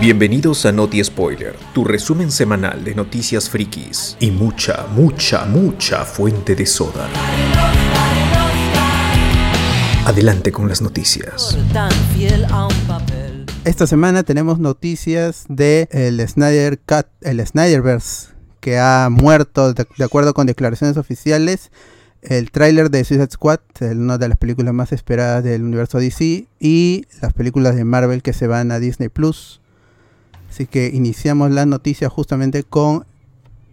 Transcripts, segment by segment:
Bienvenidos a Noti Spoiler, tu resumen semanal de noticias frikis y mucha, mucha, mucha fuente de soda. Adelante con las noticias. Esta semana tenemos noticias de el Snyder Cut, el Snyderverse, que ha muerto de, de acuerdo con declaraciones oficiales. El tráiler de Suicide Squad, una de las películas más esperadas del universo DC, y las películas de Marvel que se van a Disney Plus. Así que iniciamos la noticia justamente con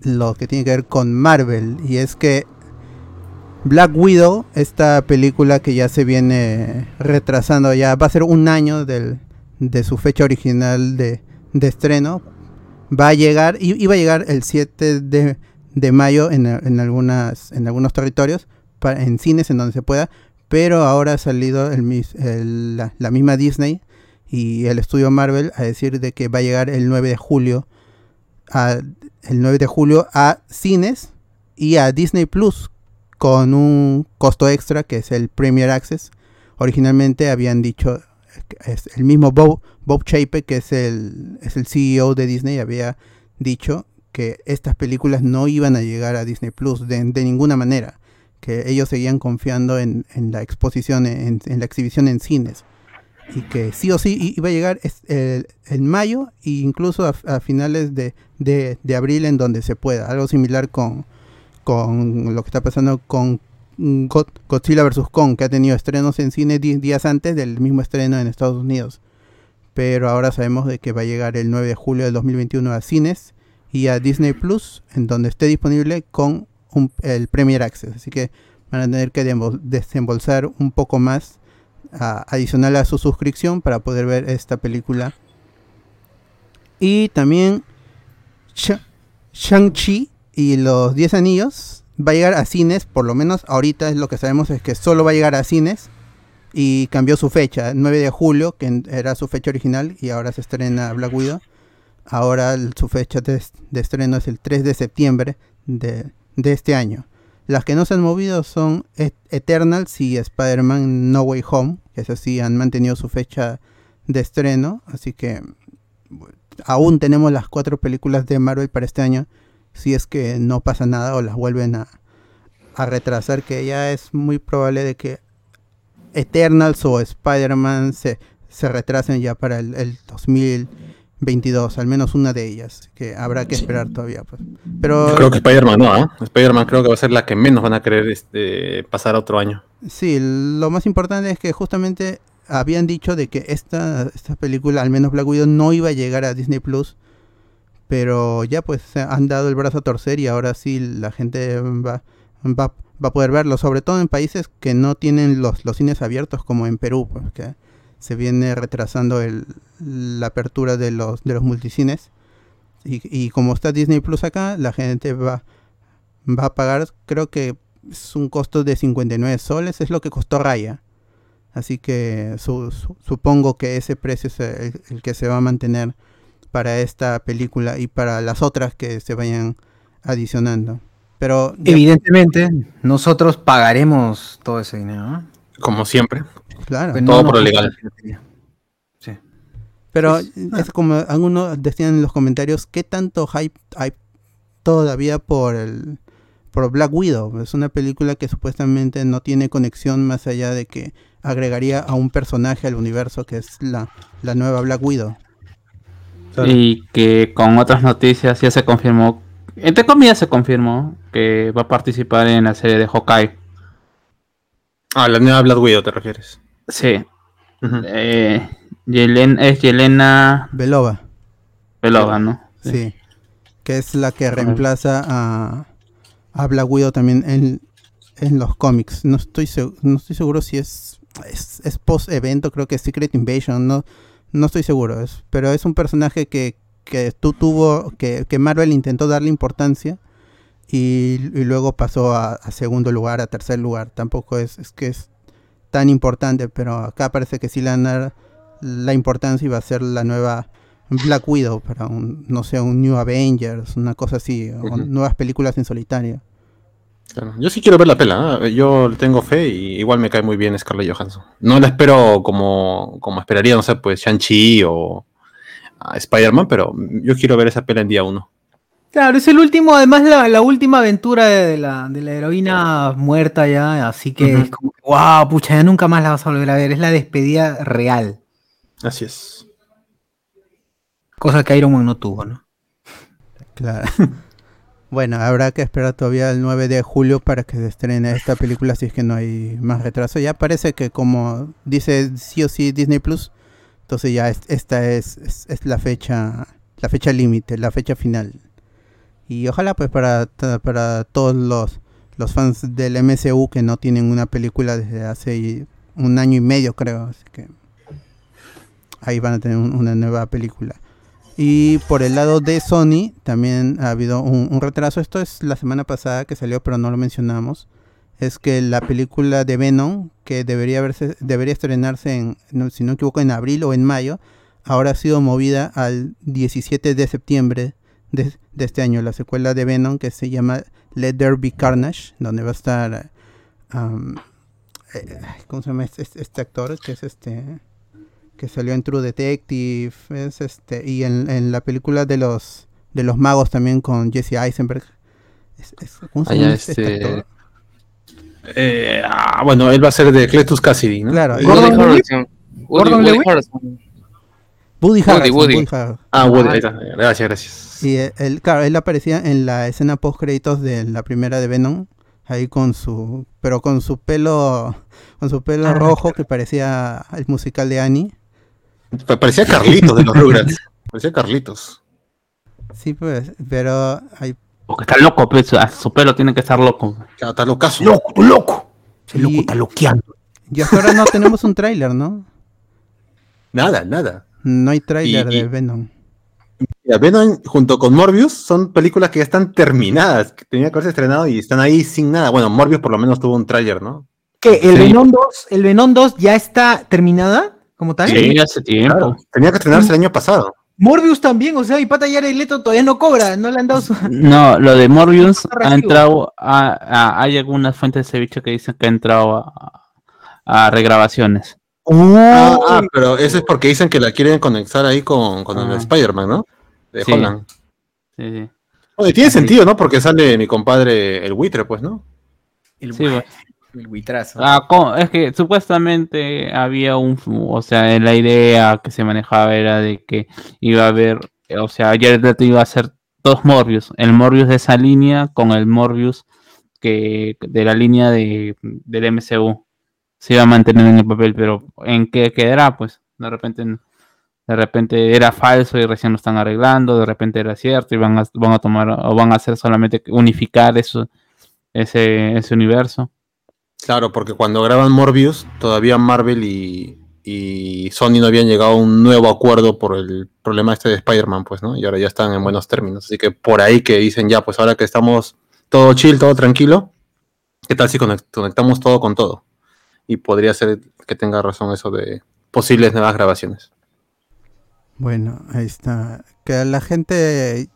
lo que tiene que ver con Marvel. Y es que Black Widow, esta película que ya se viene retrasando, ya va a ser un año del, de su fecha original de, de estreno, va a llegar, iba a llegar el 7 de, de mayo en, algunas, en algunos territorios, para, en cines en donde se pueda, pero ahora ha salido la, misma Disney y el estudio Marvel a decir de que va a llegar el 9 de julio a, el 9 de julio a cines y a Disney Plus con un costo extra que es el Premier Access. Originalmente habían dicho es el mismo Bob, Bob Chapek, que es el, es el CEO de Disney, había dicho que estas películas no iban a llegar a Disney Plus de, de ninguna manera, que ellos seguían confiando en, en la exposición, en, en, la exhibición en cines y que sí o sí iba a llegar en mayo e incluso a, finales de, de, abril en donde se pueda. Algo similar con, con lo que está pasando con Godzilla vs. Kong, que ha tenido estrenos en cine días antes del mismo estreno en Estados Unidos. Pero ahora sabemos de que va a llegar el 9 de julio del 2021 a cines y a Disney Plus, en donde esté disponible con el Premier Access. Así que van a tener que desembolsar un poco más adicional a su suscripción para poder ver esta película. Y también Shang-Chi y los 10 anillos va a llegar a cines, por lo menos ahorita es lo que sabemos es que solo va a llegar a cines y cambió su fecha, 9 de julio, que era su fecha original y ahora se estrena Black Widow. Ahora su fecha de, estreno es el 3 de septiembre de, este año. Las que no se han movido son Eternals y Spider-Man No Way Home, que es así, han mantenido su fecha de estreno, así que aún tenemos las cuatro películas de Marvel para este año, si es que no pasa nada o las vuelven a, a retrasar, que ya es muy probable de que Eternals o Spider-Man se, se retrasen ya para el, el 2000 22, al menos una de ellas, que habrá que esperar sí. todavía. Pues. Pero, Yo creo que Spider-Man no, ¿eh? Spider-Man creo que va a ser la que menos van a querer este, pasar a otro año. Sí, lo más importante es que justamente habían dicho de que esta, esta película, al menos Black Widow, no iba a llegar a Disney Plus, pero ya pues se han dado el brazo a torcer y ahora sí la gente va, va, va a poder verlo, sobre todo en países que no tienen los, los cines abiertos como en Perú, pues, que se viene retrasando el, la apertura de los, de los multicines. Y, y, como está Disney Plus acá, la gente va, va a pagar, creo que es un costo de 59 soles, es lo que costó Raya. Así que su, su, supongo que ese precio es el, el, que se va a mantener para esta película y para las otras que se vayan adicionando. Pero evidentemente nosotros pagaremos todo ese dinero, ¿no? Como siempre. Claro. Todo no, por lo legal. Sí. Pero es como algunos decían en los comentarios, ¿qué tanto hype hay todavía por el por Black Widow? Es una película que supuestamente no tiene conexión más allá de que agregaría a un personaje al universo que es la, la nueva Black Widow. Y que con otras noticias ya se confirmó, entre comillas se confirmó que va a participar en la serie de Hawkeye. Ah, la nueva Black Widow te refieres. Sí. Uh -huh. eh, Yelena, es Yelena Belova. Belova, ¿no? Sí. sí. Que es la que reemplaza a, a Black Widow también en, en los cómics. No estoy, no estoy seguro si es, es, es post evento, creo que es Secret Invasion, no, no estoy seguro. Es, pero es un personaje que, que tú tuvo, que, que Marvel intentó darle importancia. Y, y, luego pasó a, a, segundo lugar, a tercer lugar. Tampoco es, es, que es tan importante, pero acá parece que sí le van a dar la importancia y va a ser la nueva Black Widow para un, no sé, un New Avengers, una cosa así, uh -huh. o nuevas películas en solitario. Claro. Yo sí quiero ver la pela, ¿eh? yo tengo fe y igual me cae muy bien Scarlett Johansson. No la espero como, como esperaría, no sé, pues Shang-Chi o a Spider-Man, pero yo quiero ver esa pela en día uno. Claro, es el último, además la, la última aventura de la, de la heroína muerta ya, así que Ujú. es como wow, pucha, ya nunca más la vas a volver a ver, es la despedida real, Así es. cosa que Iron Man no tuvo, ¿no? Claro. Bueno, habrá que esperar todavía el 9 de julio para que se estrene esta película si es que no hay más retraso. Ya parece que como dice sí o sí Disney Plus, entonces ya es- esta es, es, es la fecha la fecha límite, la fecha final. Y ojalá pues para, para todos los, los fans del MCU que no tienen una película desde hace un año y medio creo, así que ahí van a tener un- una nueva película. Y por el lado de Sony también ha habido un, retraso. Esto es la semana pasada que salió, pero no lo mencionamos. Es que la película de Venom, que debería verse, debería estrenarse en, si no me equivoco, en abril o en mayo, ahora ha sido movida al 17 de septiembre de, de este año. La secuela de Venom que se llama Let There Be Carnage, donde va a estar, um, eh, ¿cómo se llama este, este- este actor? Que es este que salió en True Detective, es este, y en, en la película de los de los magos también con Jesse Eisenberg. Es- es- ¿Cómo se llama ya, este, este, actor? Eh, ah, bueno, él va a ser de Cletus Cassidy, ¿no? Claro, Gordon Gordon Woody. Harrelson. Woody. Woody. Woody Harrelson. Ah, Woody, ahí está. Gracias, gracias. Y eh, él, claro, él aparecía en la escena post créditos de la primera de Venom, ahí con su, pero con su pelo, con su pelo Ah, rojo que parecía el musical de Annie. Pa- Parecía Carlitos de los Rugrats. Parecía Carlitos. Sí, pues, pero hay Porque está loco, pues, su- pelo tiene que estar loco. Ya, Está locazo. ¡Loco, tú loco! Y- loco está loqueando. y hasta ahora no tenemos un tráiler, ¿no? Nada, nada. No hay tráiler Y- y- de Venom. Mira, Venom junto con Morbius son películas que ya están terminadas, que tenía que haberse estrenado y están ahí sin nada. Bueno, Morbius por lo menos tuvo un tráiler, ¿no? ¿Qué? ¿El Sí. Venom 2? ¿El Venom 2 ya está terminada como tal? Sí, hace tiempo. Claro, tenía que estrenarse el año pasado. Morbius también, o sea, mi pata Jared Leto todavía no cobra, no le han dado su... No, lo de Morbius ha entrado a, a- hay algunas fuentes de ceviche que dicen que ha entrado a, a regrabaciones. Ah, ah, pero eso es porque dicen que la quieren conectar ahí con, con el Ah. Spider-Man, ¿no? De Sí. Holland. Sí, sí. Oye, tiene sentido, ¿no? Porque sale mi compadre el buitre, pues, ¿no? El, Sí, el buitrazo. Ah, es que supuestamente había un, o sea, la idea que se manejaba era de que iba a haber, o sea, Jared Leto iba a hacer dos Morbius, el Morbius de esa línea con el Morbius que de la línea de, del MCU. Se iba a mantener en el papel, pero ¿en qué quedará? Pues de repente de repente era falso y recién lo están arreglando, de repente era cierto y van a, van a tomar o van a hacer solamente unificar eso, ese, ese universo. Claro, porque cuando graban Morbius, todavía Marvel y, y Sony no habían llegado a un nuevo acuerdo por el problema este de Spider-Man, pues, ¿no? Y ahora ya están en buenos términos. Así que por ahí que dicen, ya, pues ahora que estamos todo chill, todo tranquilo, ¿qué tal si conect- conectamos todo con todo? Y podría ser que tenga razón eso de posibles nuevas grabaciones. Bueno, ahí está. Que a la gente,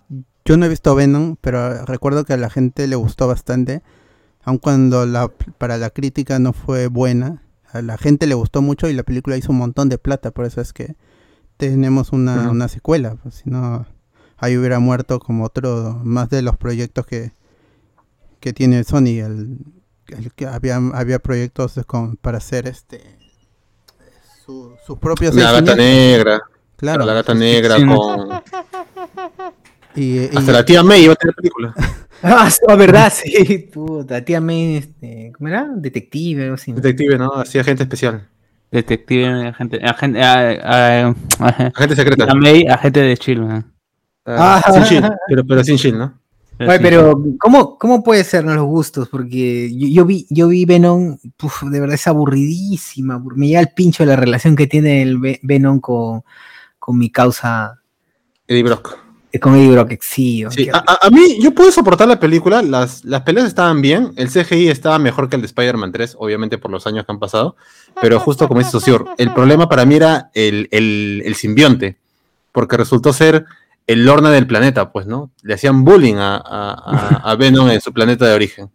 yo no he visto Venom, pero recuerdo que a la gente le gustó bastante, aun cuando la, para la crítica no fue buena. A la gente le gustó mucho y la película hizo un montón de plata, por eso es que tenemos una, una secuela. Pues, si no, ahí hubiera muerto como otro, más de los proyectos que, que tiene Sony. El que había, había proyectos con, para hacer este su- sus propios La gata negra, Claro. la gata negra sí. con... Y, y- Hasta la tía May iba a tener película. Ah, sí, la verdad, sí. Puta, tía May, este, ¿cómo era? Detective, algo así. ¿no? Detective, ¿no? Hacía agente especial. Detective, agente, agente, ah, ah, Agente secreta. a May, agente de Chill. ¿no? Ah, Ah. sin chill, pero, pero sin chill, ¿no? Oye, sí. pero ¿cómo, ¿cómo puede ser no, los gustos? Porque yo, yo vi, yo vi Venom, puf, de verdad es aburridísima. abur- Me llega el pincho la relación que tiene el Ve- Venom con, con mi causa, Eddie Brock. eh, con Eddie Brock. Sí, Sí, a, a- a mí yo puedo soportar la película, las, las peleas estaban bien, el CGI estaba mejor que el de Spider-Man 3, obviamente por los años que han pasado, pero justo como dice Socior, el problema para mí era el, el- el simbionte, porque resultó ser el Lorna del planeta, pues, ¿no? Le hacían bullying a, a- a- Venom en su planeta de origen.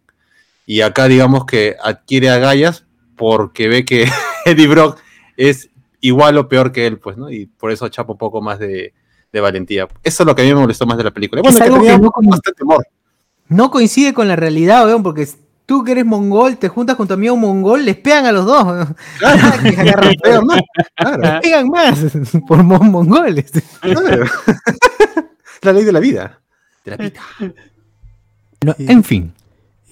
Y acá digamos que adquiere agallas porque ve que Eddie Brock es igual o peor que él, pues, ¿no? Y por eso chapa un poco más de, de valentía. Eso es lo que a mí me molestó más de la película. Bueno, Es que algo tenía que no bastante humor. No coincide con la realidad, weón, porque tú que eres mongol, te juntas con tu amigo mongol, les pegan a los dos. Claro, Que agarran pero no, claro, Les pegan más por mon- mongoles. claro. la ley de la vida. De la vida. No, Sí. en fin.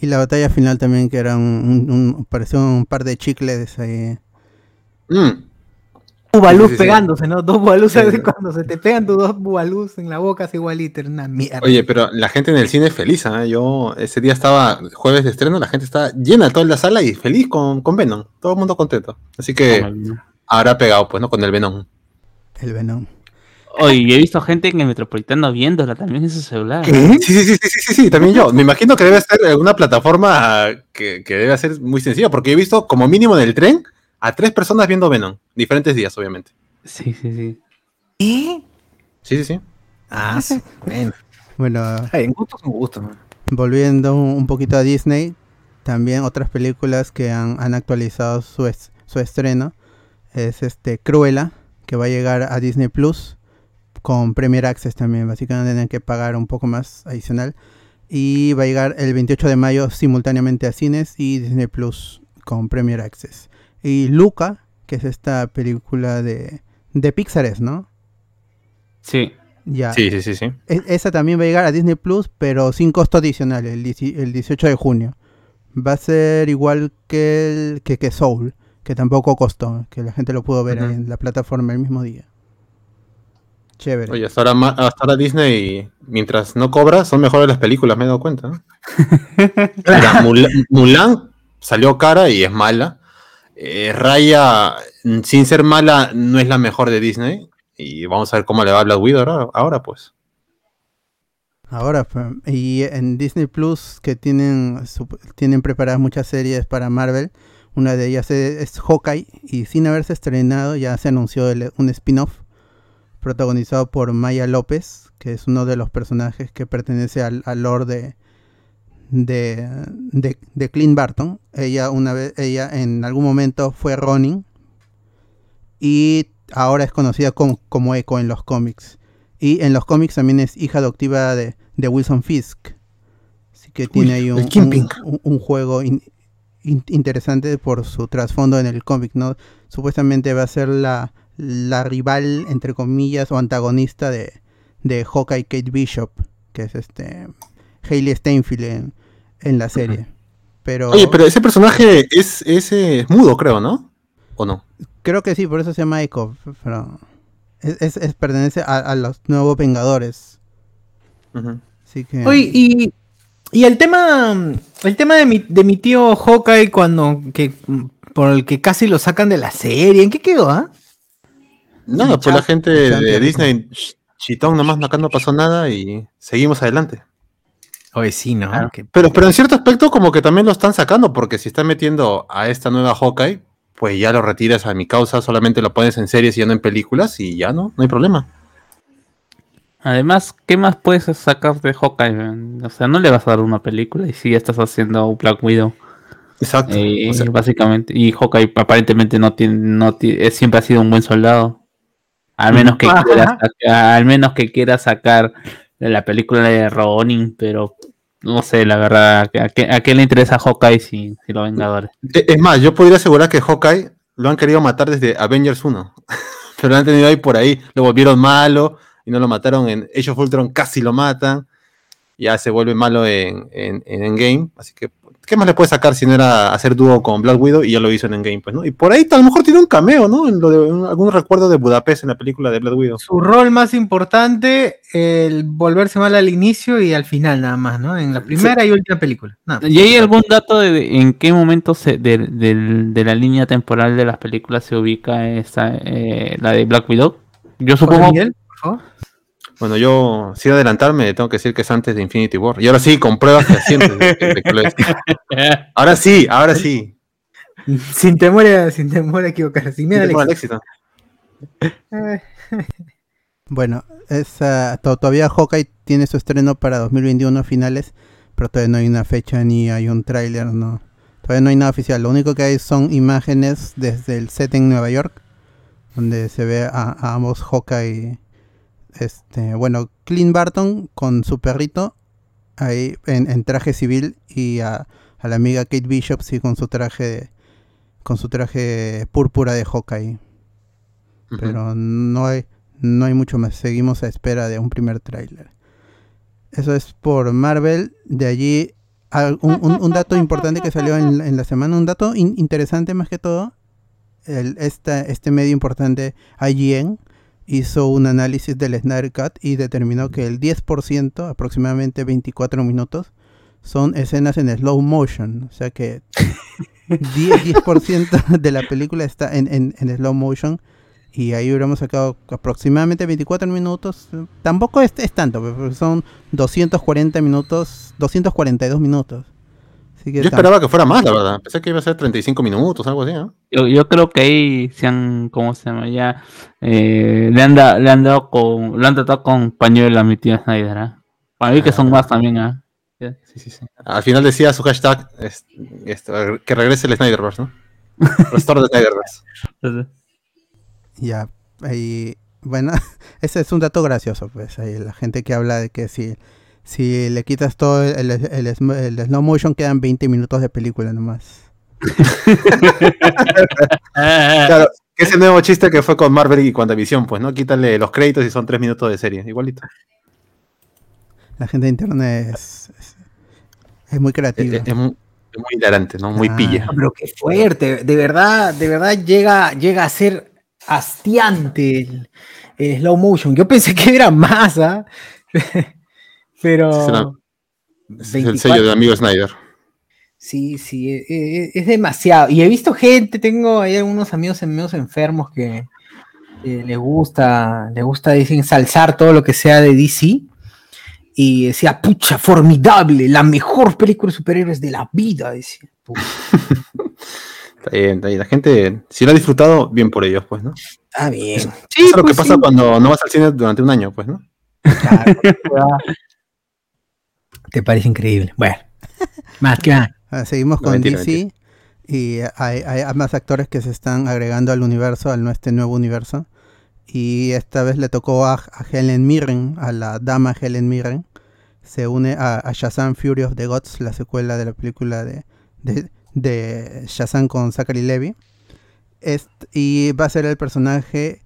Y la batalla final también, que era un, un- un- parecía un par de chicles ahí. Mm. Bubalús Sí, sí, sí. pegándose, ¿no? Dos bubalús, cuando se te pegan tus dos bubalús en la boca, es igualito, una mierda. Oye, pero la gente en el cine es feliz, ¿ah? Yo ese día estaba, jueves de estreno, la gente estaba llena toda la sala y feliz con, con Venom. Todo el mundo contento. Así que habrá pegado, pues, ¿no? Con el Venom. El Venom. Oye, he visto gente en el metropolitano viéndola también en su celular. Sí, sí, sí, sí, sí, sí, sí, también yo. Me imagino que debe ser una plataforma que, que debe ser muy sencilla, porque he visto como mínimo en el tren a tres personas viendo Venom. Diferentes días, obviamente. Sí, sí, sí. ¿Eh? Sí, sí, sí. Ah, sí. Bueno, Bueno, Ay, en gusto son gustos, man. volviendo un un poquito a Disney, también otras películas que han, han actualizado su, es- su estreno es este Cruella, que va a llegar a Disney Plus con Premier Access también, básicamente tienen que pagar un poco más adicional. Y va a llegar el 28 de mayo simultáneamente a cines y Disney Plus con Premier Access. Y Luca, que es esta película de, de Pixar, es, ¿no? Sí. Ya. Sí, sí, sí, sí. E- Esa también va a llegar a Disney Plus, pero sin costo adicional, el, el 18 de junio. Va a ser igual que, el, que, que Soul, que tampoco costó, que la gente lo pudo ver ahí en la plataforma el mismo día. Chévere. Oye, hasta ahora, hasta ahora Disney, mientras no cobra, son mejores las películas, me he dado cuenta. ¿no? Mira, Mulan, Mulan salió cara y es mala. Eh, Raya, sin ser mala, no es la mejor de Disney. Y vamos a ver cómo le va a Black Widow ahora, ahora pues. Ahora, y en Disney Plus, que tienen, tienen preparadas muchas series para Marvel, una de ellas es, Hawkeye, y sin haberse estrenado, ya se anunció el- un spin-off protagonizado por Maya López, que es uno de los personajes que pertenece al, al de, de, de Clint Barton. Ella, una vez, ella en algún momento fue Ronin, y ahora es conocida como, como Echo en los cómics. Y en los cómics también es hija adoptiva de, de Wilson Fisk. Así que tiene ahí un, un- un- un juego in- in- interesante por su trasfondo en el cómic, ¿no? Supuestamente va a ser la, la rival, entre comillas, o antagonista de, de Hawkeye Kate Bishop, que es este Hailey Steinfeld en, en la serie. Pero, Oye, pero ese personaje es, es, eh, mudo, creo, ¿no? ¿O no? creo que sí, por eso se llama Echo, pero es, es- es- pertenece a, a los nuevos Vengadores. Ujú. Así que Oye, y, y el tema, el tema de mi, de mi tío Hawkeye cuando que por el que casi lo sacan de la serie, ¿en qué quedó, ah? Nada, pues la gente de Disney, ch- chitón, nomás acá no pasó nada y seguimos adelante. Oye, sí, ¿no? Claro. Pero, pero en cierto aspecto como que también lo están sacando, porque si están metiendo a esta nueva Hawkeye, pues ya lo retiras a mi causa, solamente lo pones en series y ya no en películas y ya no, no hay problema. Además, ¿qué más puedes sacar de Hawkeye? O sea, no le vas a dar una película y si ya estás haciendo Black Widow. Exacto. Eh, o sea, básicamente. Y Hawkeye aparentemente no tiene, no ti- eh, siempre ha sido un buen soldado. Al menos que quiera sacar, al menos que quiera sacar la película de Ronin, pero no sé, la verdad, ¿a qué, le interesa Hawkeye si, si los Vengadores? e- es más, yo podría asegurar que Hawkeye lo han querido matar desde Avengers 1, pero lo han tenido ahí por ahí, lo volvieron malo y no lo mataron en Age of Ultron, casi lo matan, ya se vuelve malo en, en, en Endgame, así que ¿qué más le puede sacar si no era hacer dúo con Black Widow y ya lo hizo en Endgame, pues, ¿no? Y por ahí a lo mejor tiene un cameo, ¿no? En lo de un- algún recuerdo de Budapest en la película de Black Widow. Su rol más importante, el volverse mal al inicio y al final nada más, ¿no? En la primera y última película. Nada. ¿Y hay algún dato de, de en qué momento se, de, del- de la línea temporal de las películas se ubica esta, eh, la de Black Widow? Yo supongo Miguel, por favor. Bueno, yo, sin adelantarme, tengo que decir que es antes de Infinity War. Y ahora sí, con pruebas de. Ahora sí, ahora sí. Sin temor a, sin temor a equivocarse, sin miedo al éxito. éxito. Bueno, esa, to- todavía Hawkeye tiene su estreno para 2021 a finales, pero todavía no hay una fecha ni hay un tráiler, no. Todavía no hay nada oficial. Lo único que hay son imágenes desde el set en Nueva York, donde se ve a, a ambos Hawkeye este, bueno, Clint Barton con su perrito ahí en, en traje civil y a, a la amiga Kate Bishop sí con su traje con su traje púrpura de Hawkeye. Pero no hay no hay mucho más. Seguimos a espera de un primer tráiler. Eso es por Marvel. De allí al- un, un- un dato importante que salió en, en la semana, un dato in- interesante más que todo. El, esta- este medio importante, IGN, hizo un análisis del Snyder Cut y determinó que el 10%, aproximadamente 24 minutos, son escenas en slow motion. O sea que 10%, 10% de la película está en, en- en slow motion. Y ahí hubiéramos sacado aproximadamente 24 minutos. Tampoco es, es tanto, pero son 240 minutos, 242 minutos. Así que Yo esperaba que fuera más, la verdad. Pensé que iba a ser 35 minutos, algo así, ¿no? Yo, yo creo que ahí se han, ¿cómo se llama? Ya eh, le, han da- le han dado con, lo han tratado con pañuelo a mi tío Snyder, ¿ah? Para mí que son más también, ¿ah? Ya, Sí, sí, sí. Al final decía su hashtag es- que regrese el Snyderverse, ¿no? Restore the Snyderverse. Ya, ahí, bueno, ese es un dato gracioso, pues, ahí la gente que habla de que si, si le quitas todo el, el- el sm- el slow motion quedan 20 minutos de película nomás. Claro, que ese nuevo chiste que fue con Marvel y WandaVision, pues, ¿no? Quítale los créditos y son tres minutos de serie, igualito. La gente de internet es, es, es muy creativa. es- es muy, muy hilarante, ¿no? Muy Ah. pilla. Ah, Pero qué fuerte, de verdad, de verdad llega, llega a ser hastiante el, el slow motion. Yo pensé que era más, ¿ah? Pero es el 24. sello de amigo Snyder. sí, sí, e- e- es, demasiado. Y he visto gente, tengo ahí algunos amigos amigos enfermos que eh, les gusta, les gusta dicen salzar todo lo que sea de DC. Y decía, pucha, formidable, la mejor película de superhéroes de la vida. Decía. Está bien, está bien. La gente, si lo ha disfrutado, bien por ellos, pues, ¿no? Está bien. Eso es lo que pues pasa sí. cuando no vas al cine durante un año, pues, ¿no? Claro, Te parece increíble. Bueno, más que nada. Ah, seguimos No, con mentira, DC y hay, hay más actores que se están agregando al universo, al este nuevo universo. Y esta vez le tocó a, a Helen Mirren, a la dama Helen Mirren. Se une a, a Shazam Fury of the Gods, la secuela de la película de, de, de Shazam con Zachary Levy. Est- y va a ser el personaje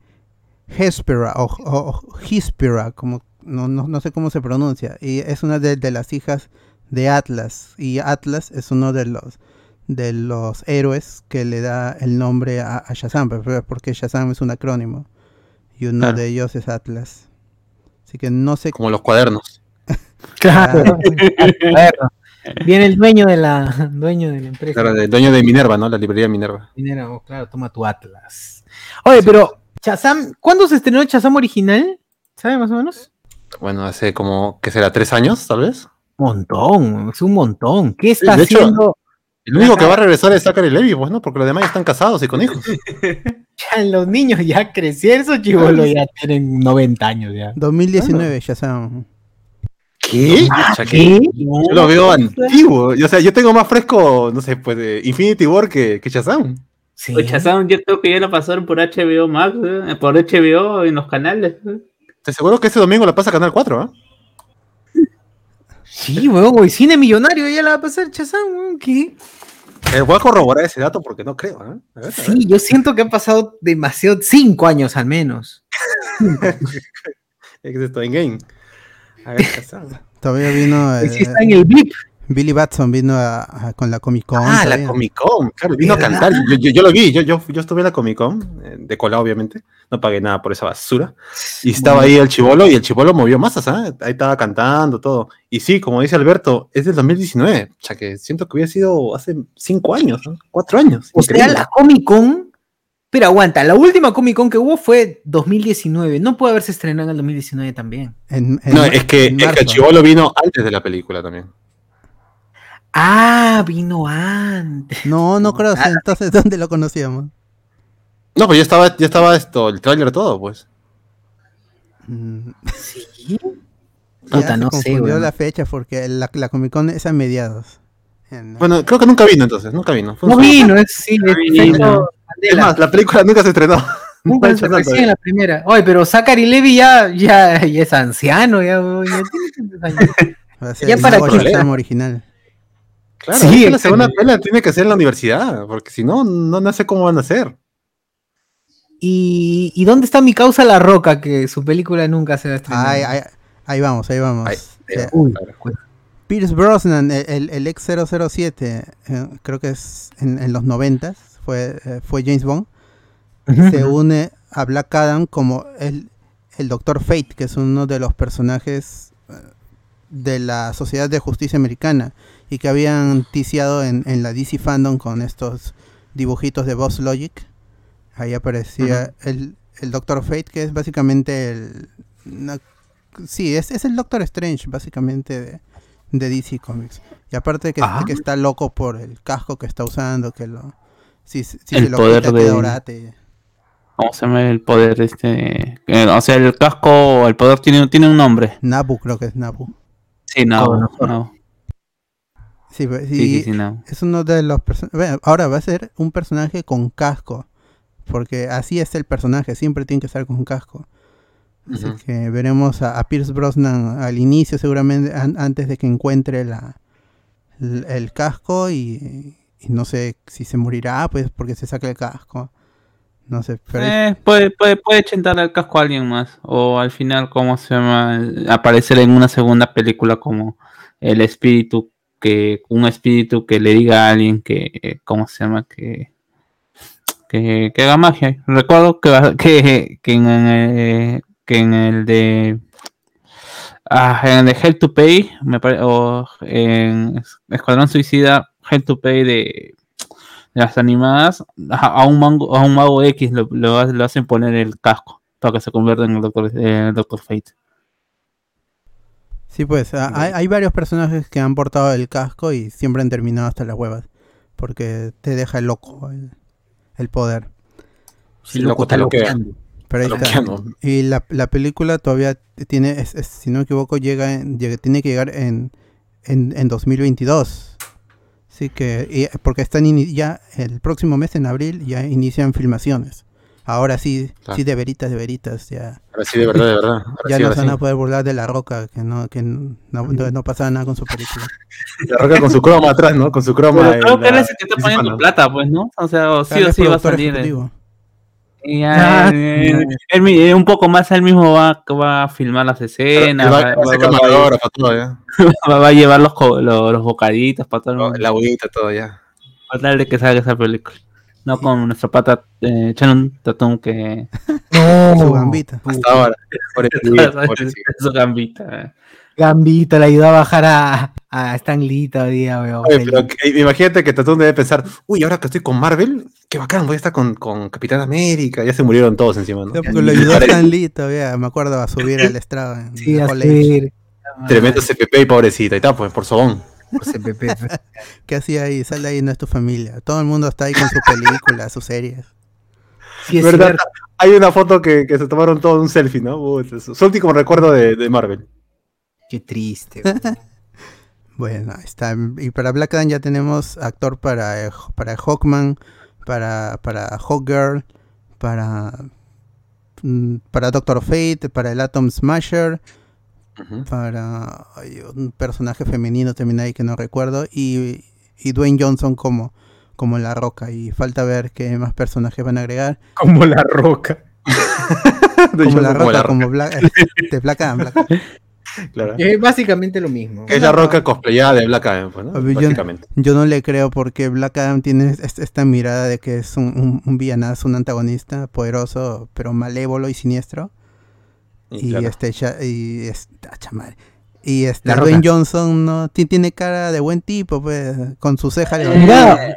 Hespera o, o- o Hespera, como no, no, no sé cómo se pronuncia. Y es una de, de las hijas de Atlas. Y Atlas es uno de los de los héroes que le da el nombre a, a Shazam, pero- porque Shazam es un acrónimo. Y uno Claro. de ellos es Atlas. Así que no sé Como los cuadernos. Claro. Claro. Viene el dueño de la dueño de la empresa. Claro, el dueño de Minerva, ¿no? La librería Minerva. Dinero, oh, claro, toma tu Atlas. Oye, pero Shazam, ¿cuándo se estrenó Shazam original? ¿Sabe más o menos? Bueno, hace como, ¿qué será? ¿Tres años, tal vez? Montón, es un montón. ¿Qué está de hecho- haciendo? El único que va a regresar es Zachary Levy, pues, ¿no? Porque los demás ya están casados y con hijos. Ya los niños ya crecieron, esos chivolos ya tienen 90 años ya. 2019 Shazam. ¿Qué? O sea, que Yo lo veo antiguo. O sea, yo tengo más fresco, no sé, pues, de Infinity War que, que Shazam. Sí. Pues Shazam, yo creo que ya lo pasaron por HBO Max, ¿eh? por HBO en los canales. ¿eh? Te aseguro que este domingo la pasa Canal 4, ¿ah? Sí, weón, güey, cine millonario ya la va a pasar weón, ¿qué? Eh, voy a corroborar ese dato porque no creo. A ver, a ver. Sí, yo siento que han pasado demasiado, cinco años al menos. ¿Qué es esto? En game. A ver. Todavía vino eh, Sí está en el blip. Billy Batson vino a- a- con la Comic Con. Ah, la. Comic Con, claro, vino a cantar. Yo, yo- yo lo vi, yo, yo, yo estuve en la Comic Con, eh, de cola, obviamente. No pagué nada por esa basura. Y estaba ahí el chivolo y el chivolo movió masas, ¿ah? Ahí estaba cantando, todo. Y sí, como dice Alberto, es del 2019. O sea que siento que hubiera sido hace cinco años, ¿no? cuatro años. O sea, la Comic Con. Pero aguanta, la última Comic Con que hubo fue 2019. No puede haberse estrenado en el 2019 también. En- en No, es que, en es que el chivolo vino antes de la película también. Ah, vino antes. No, no creo. Entonces, ¿dónde lo conocíamos? No, pues ya estaba, ya estaba esto, el tráiler todo, pues. Sí. ya Puta, se no sé, confundió weón. la fecha porque la, la Comic Con es a mediados. En- Bueno, creo que nunca vino entonces, nunca vino. Fue No vino, es sí, es vino. Es más, la película nunca se estrenó. Nunca se tanto, la primera. Oye, pero Zachary Levy ya, ya, ya es anciano, ya, ya tiene tantos años. Ya para qué. Original. Claro, Sí, es que la segunda pela tiene que ser en la universidad, porque si no, no, no sé cómo van a hacer. ¿Y, ¿Y dónde está mi causa La Roca? Que su película nunca se va a estrenar. Ahí, ahí, ahí vamos, ahí vamos. Ahí, Eh, Uy, pues, Pierce Brosnan, el, el, el ex 007, eh, creo que es en, en los 90 fue, eh, fue James Bond, se une a Black Adam como el, el Doctor Fate, que es uno de los personajes eh, de la Sociedad de Justicia Americana y que habían ticiado en, en la DC Fandom con estos dibujitos de Boss Logic. Ahí aparecía el, el Doctor Fate, que es básicamente el... una- sí, es, es el Doctor Strange, básicamente, de, de DC Comics. Y aparte que, Ah. que está loco por el casco que está usando, que lo... Si, si El se lo poder quita, de- queda orate. ¿Cómo se llama el poder este? Eh, o sea, el casco, el poder tiene, tiene un nombre. Nabu, creo que es Nabu. Sí, Oh, no. Sí, pues, Sí, y sí, sí, no. es uno de los personajes... Ahora va a ser un personaje con casco. Porque así es el personaje, siempre tiene que estar con casco. Así que veremos a, a Pierce Brosnan al inicio, seguramente, an- antes de que encuentre la, el, el casco y, y no sé si se morirá, pues porque se saca el casco. No sé, pero Eh, puede, puede, puede chentarle el casco a alguien más. O al final, ¿cómo se llama? Aparecer en una segunda película como el espíritu que, un espíritu que le diga a alguien que, eh, ¿cómo se llama? Que, que, que haga magia. Recuerdo que, que, que, en, eh, que en el de ah, en el de Hell to Pay, me pare- o en Escuadrón Suicida, Hell to Pay de, de las animadas, a, a un mango, a un mago X lo, lo, ha- lo hacen poner el casco para que se convierta en el Doctor, el Doctor Fate. sí, pues a- hay, hay varios personajes que han portado el casco y siempre han terminado hasta las huevas. Porque te deja loco el, el poder. Sí, loco, te loquea. Pero ahí está. Y la, la película todavía tiene, es- es- si no me equivoco, llega, en- llega- tiene que llegar en, en, en 2022. Así que, y- porque están ya el próximo mes, en abril, ya inician filmaciones. Ahora sí, Claro. sí de veritas, de veritas, ya, Ahora sí, de verdad, de verdad. Ahora ya sí, no se van sí. a poder burlar de La Roca, que no, que no, no, no pasaba nada con su película. La roca con su croma atrás, ¿no? Con su croma. Pero creo que él es el que está en poniendo plata, pues, ¿no? O sea, o sí o sí va a salir. eh. ejecutivo. Y ya, Ah, eh, él eh, un poco más él mismo va, va a filmar las escenas, Va- va, va a va- va- va- va a llevar los, co- los, los bocaditos para todo el mundo. La agüita, todo, ya. Para tal de que salga esa película. No con nuestro pata eh, Channing Tatum que Su gambita. Hasta ahora. Pobrecito, pobrecito. su gambita. Gambita le ayudó a bajar a, a Stan Lee todavía, weón. Pero que- imagínate que Tatum debe pensar, uy, ahora que estoy con Marvel, qué bacán, voy a estar con, con Capitán América. Ya se murieron todos encima, ¿no? Lo ayudó a Stan Lee todavía, me acuerdo, a subir al estrado en Sí, a. Tremendo CPP y pobrecita. Y tal, pues, por sobón. Por CPP. ¿Qué hacía ahí? Sal de ahí, no es tu familia. Todo el mundo está ahí con su película, sus series. Sí, es ¿Verdad? cierto. Hay una foto que, que se tomaron todos un selfie, ¿no? Uy, su, su último recuerdo de, de Marvel. Qué triste. Bueno, ahí está. Y para Black Adam ya tenemos actor para, eh, para Hawkman, para, para Hawkgirl, para, mm, para Doctor Fate, para el Atom Smasher, Para hay un personaje femenino también ahí que no recuerdo, y, y Dwayne Johnson como, como La Roca. Y falta ver qué más personajes van a agregar. Como la roca. De Como Johnson La Roca, la como Black, de Black Adam. Black Adam. claro. Es básicamente lo mismo. Que es la roca cosplayada de Black Adam, pues, ¿no? Yo- Básicamente. Yo no le creo porque Black Adam tiene es- esta mirada de que es un, un, un villanazo, un antagonista poderoso, pero malévolo y siniestro. Y claro. este y es- ah, chamare. Y este Dwayne. Johnson no ti- tiene cara de buen tipo, pues, con su ceja Eh, levantada.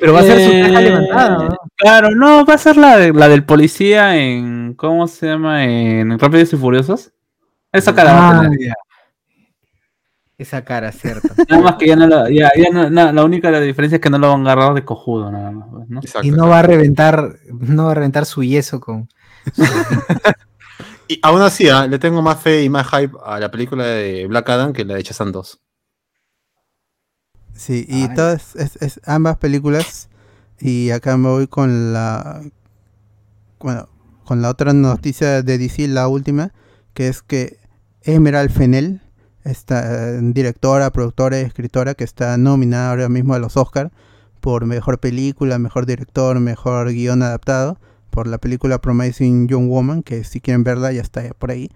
Pero va a ser su caja Eh, levantada, ¿no? Claro, no, va a ser la, de- la del policía en. ¿Cómo se llama? En Rápidos y Furiosos. Esa cara va a Ah, tener. ya. Esa cara, cierto. Nada más que ya no la. Ya, ya no, na- la única la diferencia es que no lo van a agarrar de cojudo, nada más. pues, ¿no? Exacto, Y no va a reventar, no va a reventar su yeso con. Y aún así, ah, le tengo más fe y más hype a la película de Black Adam que la de Shazam 2. Sí, y Ay. todas es, es ambas películas. Y acá me voy con la. Bueno, con la otra noticia de DC, la última, que es que Emerald Fennell, esta eh, directora, productora y escritora que está nominada ahora mismo a los Oscar por mejor película, mejor director, mejor guion adaptado, por la película Promising Young Woman, que si quieren verla ya está por ahí,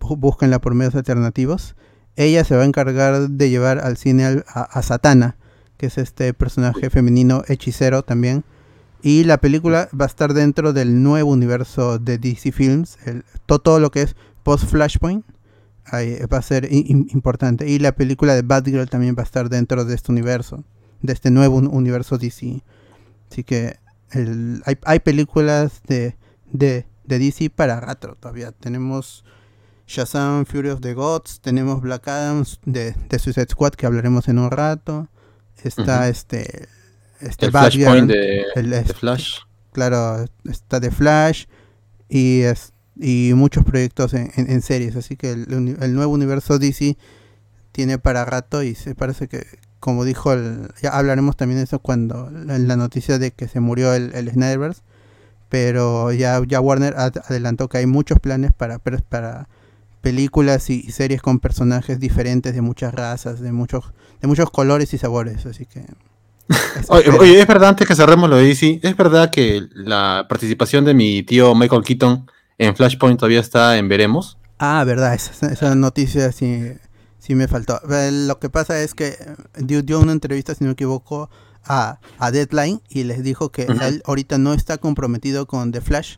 bú- búsquenla por medios alternativos. Ella se va a encargar de llevar al cine a, Satana, que es este personaje femenino hechicero también. Y la película va a estar dentro del nuevo universo de DC Films, el, to- todo lo que es post-Flashpoint. va a ser importante. Y la película de Batgirl también va a estar dentro de este universo, de este nuevo un- universo DC. Así que el- hay, hay películas de, de, de DC para rato todavía. Tenemos Shazam, Fury of the Gods, tenemos Black Adams de, de Suicide Squad que hablaremos en un rato. Está este, este El Flashpoint de, el- de este, Flash. claro, está de Flash y, es- y muchos proyectos en, en- en series. Así que el, el nuevo universo DC tiene para rato y se parece que, como dijo, el, ya hablaremos también de eso cuando la, la noticia de que se murió el, el Snyderverse. Pero ya, ya Warner ad- adelantó que hay muchos planes para, para películas y, y series con personajes diferentes de muchas razas, de muchos, de muchos colores y sabores. Así que. oye, es verdad, antes que cerremos lo de DC, es verdad que la participación de mi tío Michael Keaton en Flashpoint todavía está en veremos. Ah, verdad, esa, esa noticia sí, sí me faltó. Lo que pasa es que eh, dio, dio una entrevista, si no me equivoco, a, a Deadline y les dijo que él ahorita no está comprometido con The Flash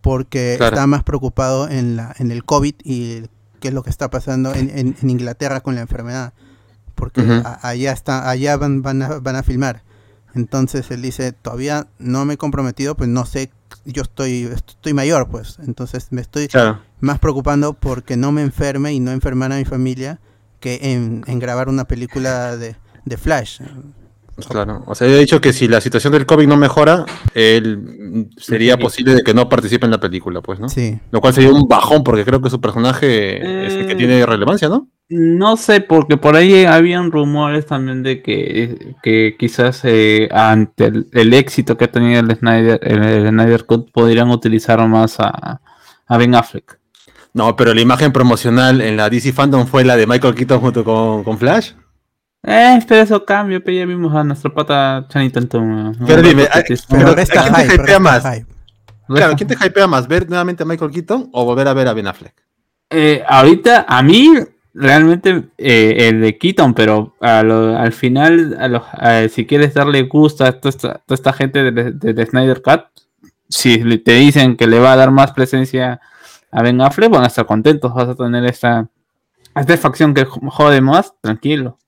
porque Claro. está más preocupado en, la, en el COVID y qué es lo que está pasando en, en- en Inglaterra con la enfermedad. Porque a- allá, está, allá van, van, a, van a filmar. Entonces él dice, todavía no me he comprometido, pues no sé, yo estoy, estoy mayor, pues. Entonces me estoy Claro. más preocupando porque no me enferme y no enfermar a mi familia que en, en grabar una película de, de Flash. Claro. O sea, yo he dicho que si la situación del COVID no mejora, él sería posible de que no participe en la película, pues, ¿no? Sí. Lo cual sería un bajón, porque creo que su personaje es el que Eh, tiene relevancia, ¿no? No sé, porque por ahí habían rumores también de que, que quizás eh, ante el, el éxito que ha tenido el Snyder, el, el Snyder Cut podrían utilizar más a, a Ben Affleck. No, pero la imagen promocional en la DC Fandom fue la de Michael Keaton junto con, con Flash. Eh, pero eso cambia, pero ya vimos a nuestra pata Channing Tatum. ¿no? Pero dime, ay, Pero, Pero, resta ¿a quién te hype, hypea más? Claro, ¿quién te hypea más? ¿Ver nuevamente a Michael Keaton o volver a ver a Ben Affleck? Eh, ahorita, a mí, realmente, eh, el de Keaton, pero a lo- al final, a los- a- si quieres darle gusto a toda esta, toda esta gente de, de- de Snyder Cut, si te dicen que le va a dar más presencia a Ben Affleck, van a estar contentos, vas a tener esta, esta facción que jo- jode más, tranquilo.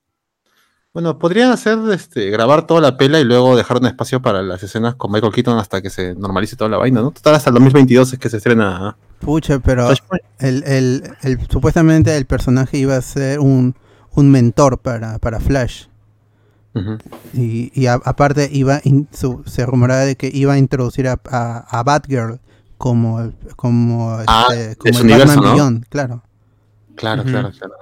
Bueno, podrían hacer este, grabar toda la pela y luego dejar un espacio para las escenas con Michael Keaton hasta que se normalice toda la vaina, ¿no? Total, hasta el 2022 es que se estrena Pucha, pero el, el, el- supuestamente el personaje iba a ser un, un mentor para, para Flash. Y, y a- aparte iba in- su- se rumoraba de que iba a introducir a, a, a Batgirl como, el- como, Ah, este, como el universo, Batman ¿no? Beyond, claro. Claro, claro, claro.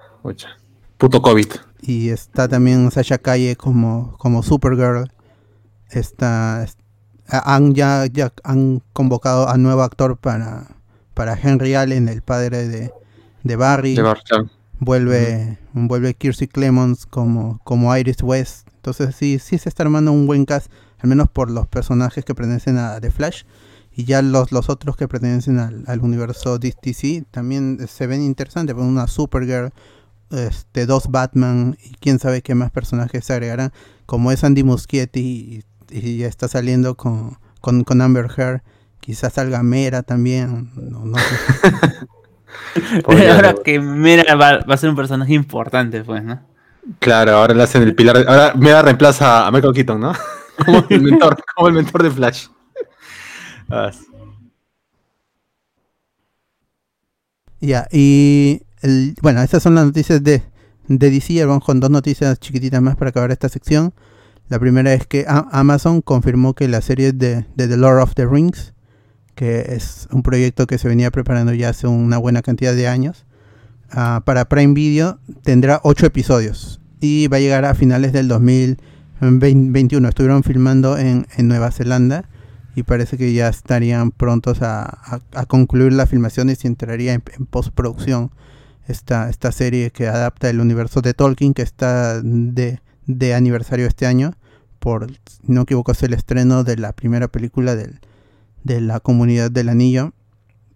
Puto COVID. Y está también Sasha Calle como, como Supergirl. Está, han ya, ya han convocado a nuevo actor para, para Henry Allen, el padre de, de Barry. De Bar- claro. vuelve, vuelve Kirstie Clemons como, como Iris West. Entonces sí, sí se está armando un buen cast, al menos por los personajes que pertenecen a The Flash. Y ya los, los otros que pertenecen al, al universo DC también se ven interesantes. Por una Supergirl, este, dos Batman y quién sabe qué más personajes se agregarán. Como es Andy Muschietti y, y ya está saliendo con, con, con Amber Heard. Quizás salga Mera también. No, no sé. Ahora que Mera va, va a ser un personaje importante, pues, ¿no? Claro, ahora le hacen el pilar. Ahora Mera reemplaza a Michael Keaton, ¿no? Como el mentor, como el mentor de Flash. Ya, y el- bueno, estas son las noticias de, de DC. Vamos con dos noticias chiquititas más para acabar esta sección. La primera es que Amazon confirmó que la serie de, de The Lord of the Rings, que es un proyecto que se venía preparando ya hace una buena cantidad de años, ah, para Prime Video tendrá ocho episodios y va a llegar a finales del 2021. Estuvieron filmando en, en Nueva Zelanda y parece que ya estarían prontos a, concluir la filmación y entraría en, postproducción esta, esta serie que adapta el universo de Tolkien que está de, de aniversario este año por, si no equivoco, es el estreno de la primera película del, de la comunidad del anillo.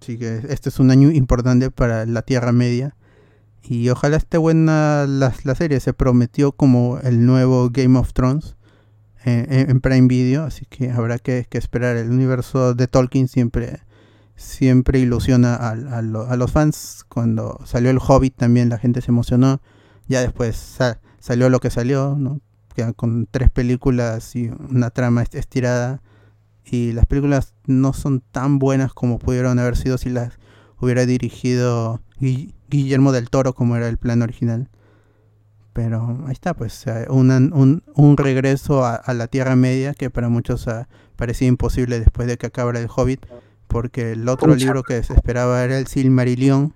Así que este es un año importante para la Tierra Media. Y ojalá esté buena la, la serie. Se prometió como el nuevo Game of Thrones en Prime Video. Así que habrá que, esperar. El universo de Tolkien siempre, siempre ilusiona a, a, los fans. Cuando salió el Hobbit también la gente se emocionó. Ya después salió lo que salió. ¿no? con tres películas y una trama estirada. Y las películas no son tan buenas como pudieron haber sido si las hubiera dirigido Guillermo del Toro como era el plan original. Pero ahí está, pues un, un, regreso a, la Tierra Media que para muchos parecía imposible después de que acabara el Hobbit, porque el otro libro que se esperaba era el Silmarillion,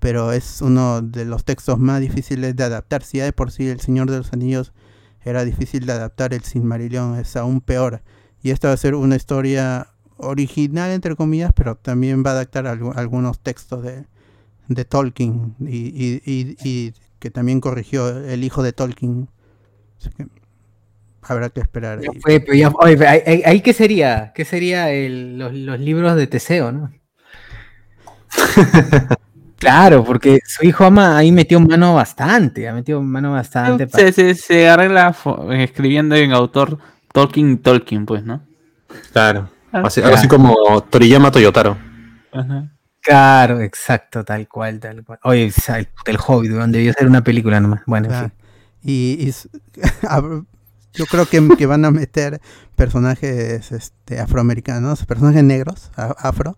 pero es uno de los textos más difíciles de adaptar. Si ya de por sí el Señor de los Anillos era difícil de adaptar, el Silmarillion es aún peor. Y esta va a ser una historia original, entre comillas, pero también va a adaptar algunos textos de, de Tolkien y, y, que también corrigió el hijo de Tolkien. Así que habrá que esperar. ahí, qué sería, qué sería los, los, libros de Teseo, ¿no? Claro, porque su hijo ama ahí metió mano bastante, ha metido mano bastante. Se, se, arregla escribiendo en autor Tolkien Tolkien, pues, ¿no? Claro. Ah, así, algo así como Toriyama Toyotaro. Claro, exacto, tal cual, tal cual. Oye, el, Hobbit, donde debió ser una película nomás. Bueno, Y, yo creo que, que, van a meter personajes este, afroamericanos, personajes negros, afro,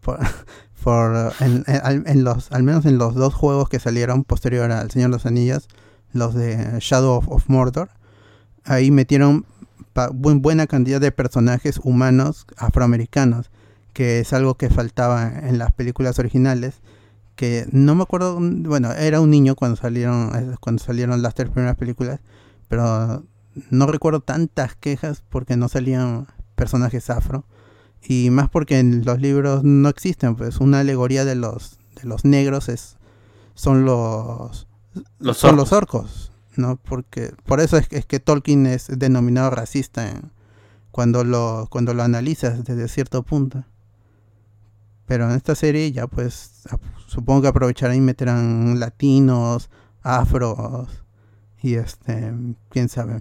por, por en, los, al menos en los dos juegos que salieron posterior al Señor de los Anillos, los de Shadow of, Mordor, ahí metieron buena cantidad de personajes humanos afroamericanos, que es algo que faltaba en las películas originales, que no me acuerdo, bueno, era un niño cuando salieron, eh, cuando salieron las tres primeras películas, pero no recuerdo tantas quejas porque no salían personajes afro y más porque en los libros no existen, pues una alegoría de los de los negros es son los, los son los orcos, ¿no? Porque por eso es, es que Tolkien es denominado racista cuando lo cuando lo analizas desde cierto punto. Pero en esta serie ya pues supongo que aprovecharán y meterán latinos, afros y este, quién sabe.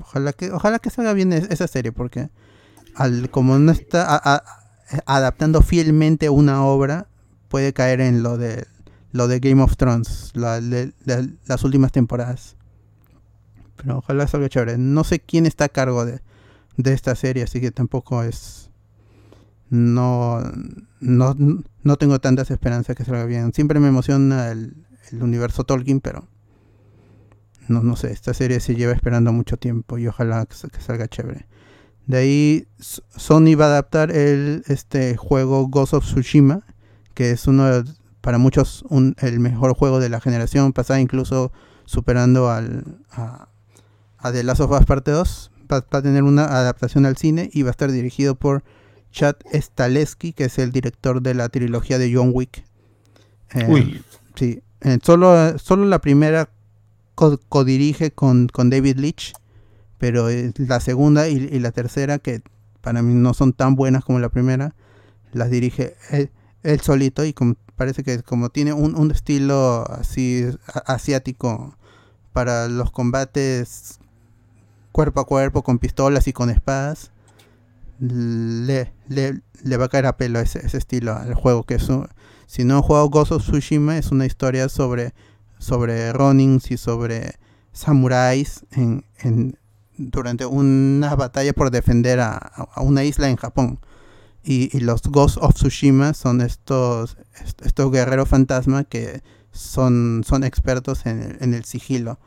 Ojalá que ojalá que salga bien esa serie porque al, como no está adaptando fielmente una obra, puede caer en lo de lo de Game of Thrones, las últimas temporadas. Pero ojalá salga chévere. No sé quién está a cargo de, esta serie, así que tampoco es. No, no, no tengo tantas esperanzas que salga bien. Siempre me emociona el, universo Tolkien, pero no, no sé, esta serie se lleva esperando mucho tiempo y ojalá que salga chévere. De ahí Sony va a adaptar el este juego Ghost of Tsushima, que es uno para muchos el mejor juego de la generación pasada, incluso superando al, a, The Last of Us Parte 2. Va, a tener una adaptación al cine y va a estar dirigido por Chad Staleski, que es el director de la trilogía de John Wick. Eh, Uy. Sí, eh, solo, solo la primera codirige con, con David Leitch pero la segunda y, la tercera, que para mí no son tan buenas como la primera, las dirige él, solito y como, parece que como tiene un, estilo así asiático para los combates cuerpo a cuerpo con pistolas y con espadas, le, le, va a caer a pelo ese, estilo al juego que es si no juego Ghost of Tsushima es una historia sobre sobre ronins y sobre samuráis en, en, durante una batalla por defender a, una isla en Japón. Y, los Ghosts of Tsushima son estos, estos guerreros fantasma que son, son expertos en, el sigilo.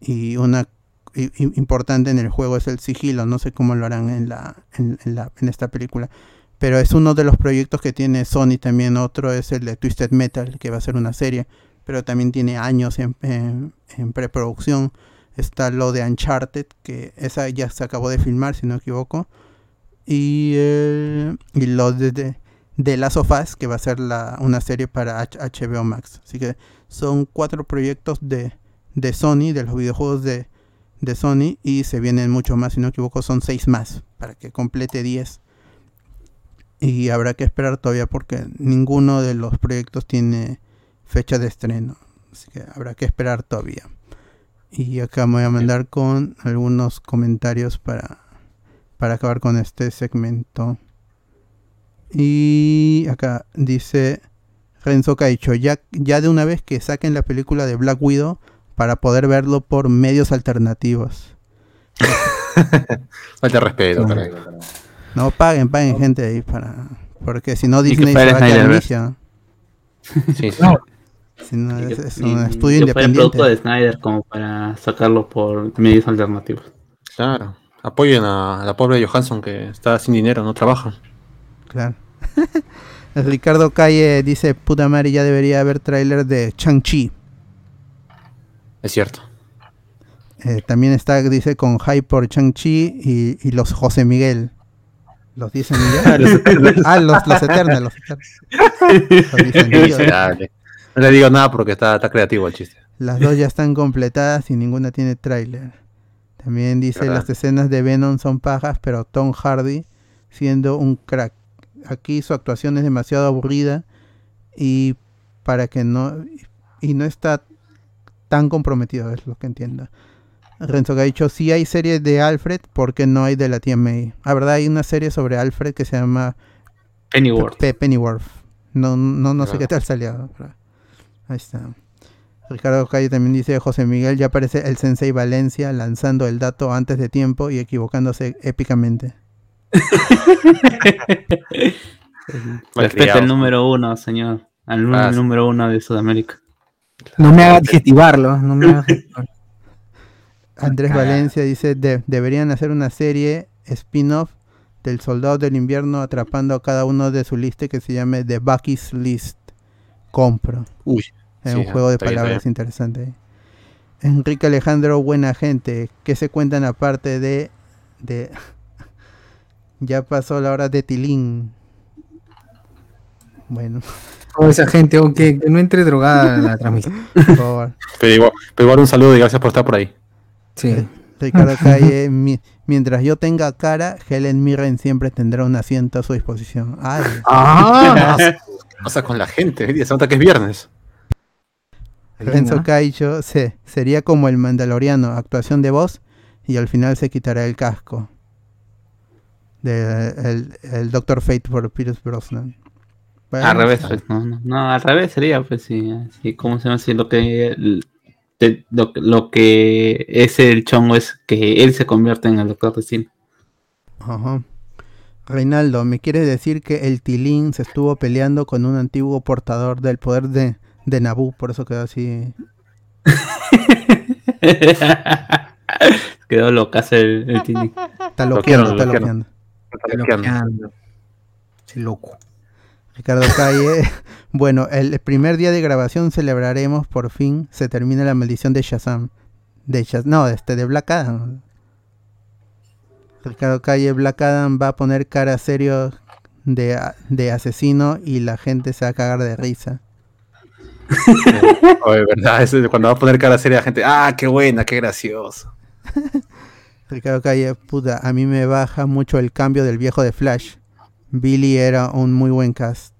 Y una importante en el juego es el sigilo. No sé cómo lo harán en, la, en, la, en esta película. Pero es uno de los proyectos que tiene Sony también. Otro es el de Twisted Metal, que va a ser una serie. Pero también tiene años en, en preproducción. Está lo de Uncharted, que esa ya se acabó de filmar, si no equivoco. y, eh, y lo de, de, de Last of Us, que va a ser la, una serie para HBO Max. Así que son cuatro proyectos de, de Sony, de los videojuegos de, de Sony, y se vienen mucho más, si no me equivoco, son seis más, para que complete 10. Y habrá que esperar todavía porque ninguno de los proyectos tiene fecha de estreno. Así que habrá que esperar todavía. Y acá me voy a mandar con algunos comentarios para, para acabar con este segmento. Y acá dice Renzo Caicho, ya, ya de una vez que saquen la película de Black Widow para poder verlo por medios alternativos. Falta respeto, caray. No paguen, paguen gente ahí para... Porque si no Disney se va a quedar inicio. Sí, sí. No. Si no, es, que- es y- un y estudio el producto de independiente. Snyder como para sacarlo por medios alternativos. Claro. Apoyen a la pobre Johansson que está sin dinero, no trabaja. Claro. Ricardo Calle dice, puta madre, ya debería haber tráiler de Chang-Chi. Es cierto. Eh, también está, dice, con hype por Chang-Chi y, y los José Miguel. ¿Los dice Miguel? ah, los, los Eternos, los Eternos. Los. Miserable. No le digo nada porque está, está creativo el chiste. Las dos ya están completadas y ninguna tiene tráiler. También dice, ¿Verdad? las escenas de Venom son pajas, pero Tom Hardy siendo un crack. Aquí su actuación es demasiado aburrida y para que no y no está tan comprometido, es lo que entiendo. Renzo que ha dicho, si hay series de Alfred, ¿por qué no hay de la tía May? La verdad hay una serie sobre Alfred que se llama Pennyworth. Pe- Pennyworth. No, no, no sé Ya. qué tal salió. pero ahí está. Ricardo Calle también dice, José Miguel ya aparece el Sensei Valencia lanzando el dato antes de tiempo y equivocándose épicamente. Respeta el número uno, señor. Al Ah, sí. número uno de Sudamérica. No me haga adjetivarlo. No me haga adjetivarlo. Andrés. Valencia dice, "De- deberían hacer una serie spin-off del Soldado del Invierno atrapando a cada uno de su lista que se llame The Bucky's List. Compro. Uy. Es Sí, un juego de bien, palabras interesante. Enrique Alejandro, buena gente. ¿Qué se cuentan aparte de... de ya pasó la hora de Tilín. Bueno, Toda esa gente, oh, que, que no entre drogada a la transmisión. por favor. Pero igual, pero igual un saludo y gracias por estar por ahí. Sí. Ricardo Calle, mi- mientras yo tenga cara, Helen Mirren siempre tendrá un asiento a su disposición. Ay, Ah, ¿Qué pasa con la gente? Hoy día Se nota que es viernes. Renzo ¿no? Caicho se, sería como el Mandaloriano, actuación de voz y al final se quitará el casco. De, el, el Doctor Fate por Pierce Brosnan. Bueno, al revés, pues, no, no, no, al revés sería, pues sí, así, ¿cómo se llama? Si lo que, el- lo, lo que es el chongo es que él se convierte en el doctor de cine. Ajá. Reinaldo, ¿me quieres decir que el Tilín se estuvo peleando con un antiguo portador del poder de, de Naboo? Por eso quedó así. Quedó locazo el, el Tini. Está Lo loqueando, está lo quiero. loqueando. Bloqueando. Ese loco. Ricardo Calle. bueno, el primer día de grabación celebraremos por fin se termina la maldición de Shazam. De Shaz- no, este de Black Adam. Ricardo Calle, Black Adam va a poner cara serio de, asesino y la gente se va a cagar de risa. Oye, verdad, eso es cuando va a poner cara seria la gente, ah, qué buena, qué gracioso. Ricardo Calle, puta, a mí me baja mucho el cambio del viejo de Flash. Billy era un muy buen cast.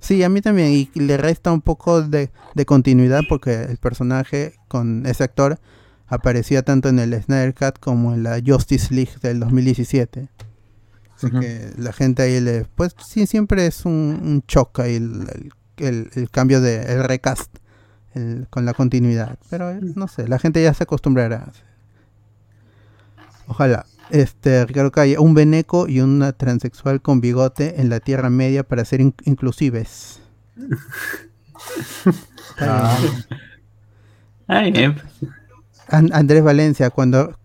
Sí, a mí también, y le resta un poco de, de continuidad porque el personaje con ese actor aparecía tanto en el Snyder Cut como en la Justice League del 2017. Así Ujú. que la gente ahí le... Pues sí, siempre es un, un choque ahí el, el- el- el cambio de... el recast el- con la continuidad. Pero eh, no sé, la gente ya se acostumbrará. Ojalá. Este, Ricardo Calle, un veneco y una transexual con bigote en la Tierra Media para ser in- inclusives. Ah. bien. Ay, eh, An- Andrés Valencia, cuando,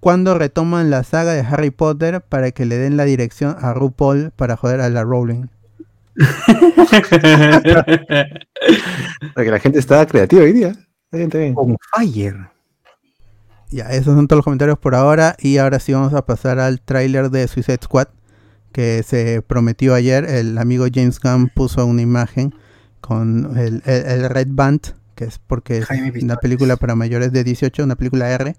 cuando retoman la saga de Harry Potter para que le den la dirección a RuPaul para joder a la Rowling. Porque la gente está creativa hoy día. Está bien, está bien. On fire. Ya, esos son todos los comentarios por ahora. Y ahora sí vamos a pasar al tráiler de Suicide Squad. que se prometió ayer. El amigo James Gunn puso una imagen con el, el- el Red Band, que es porque es una película para mayores de 18, una película R.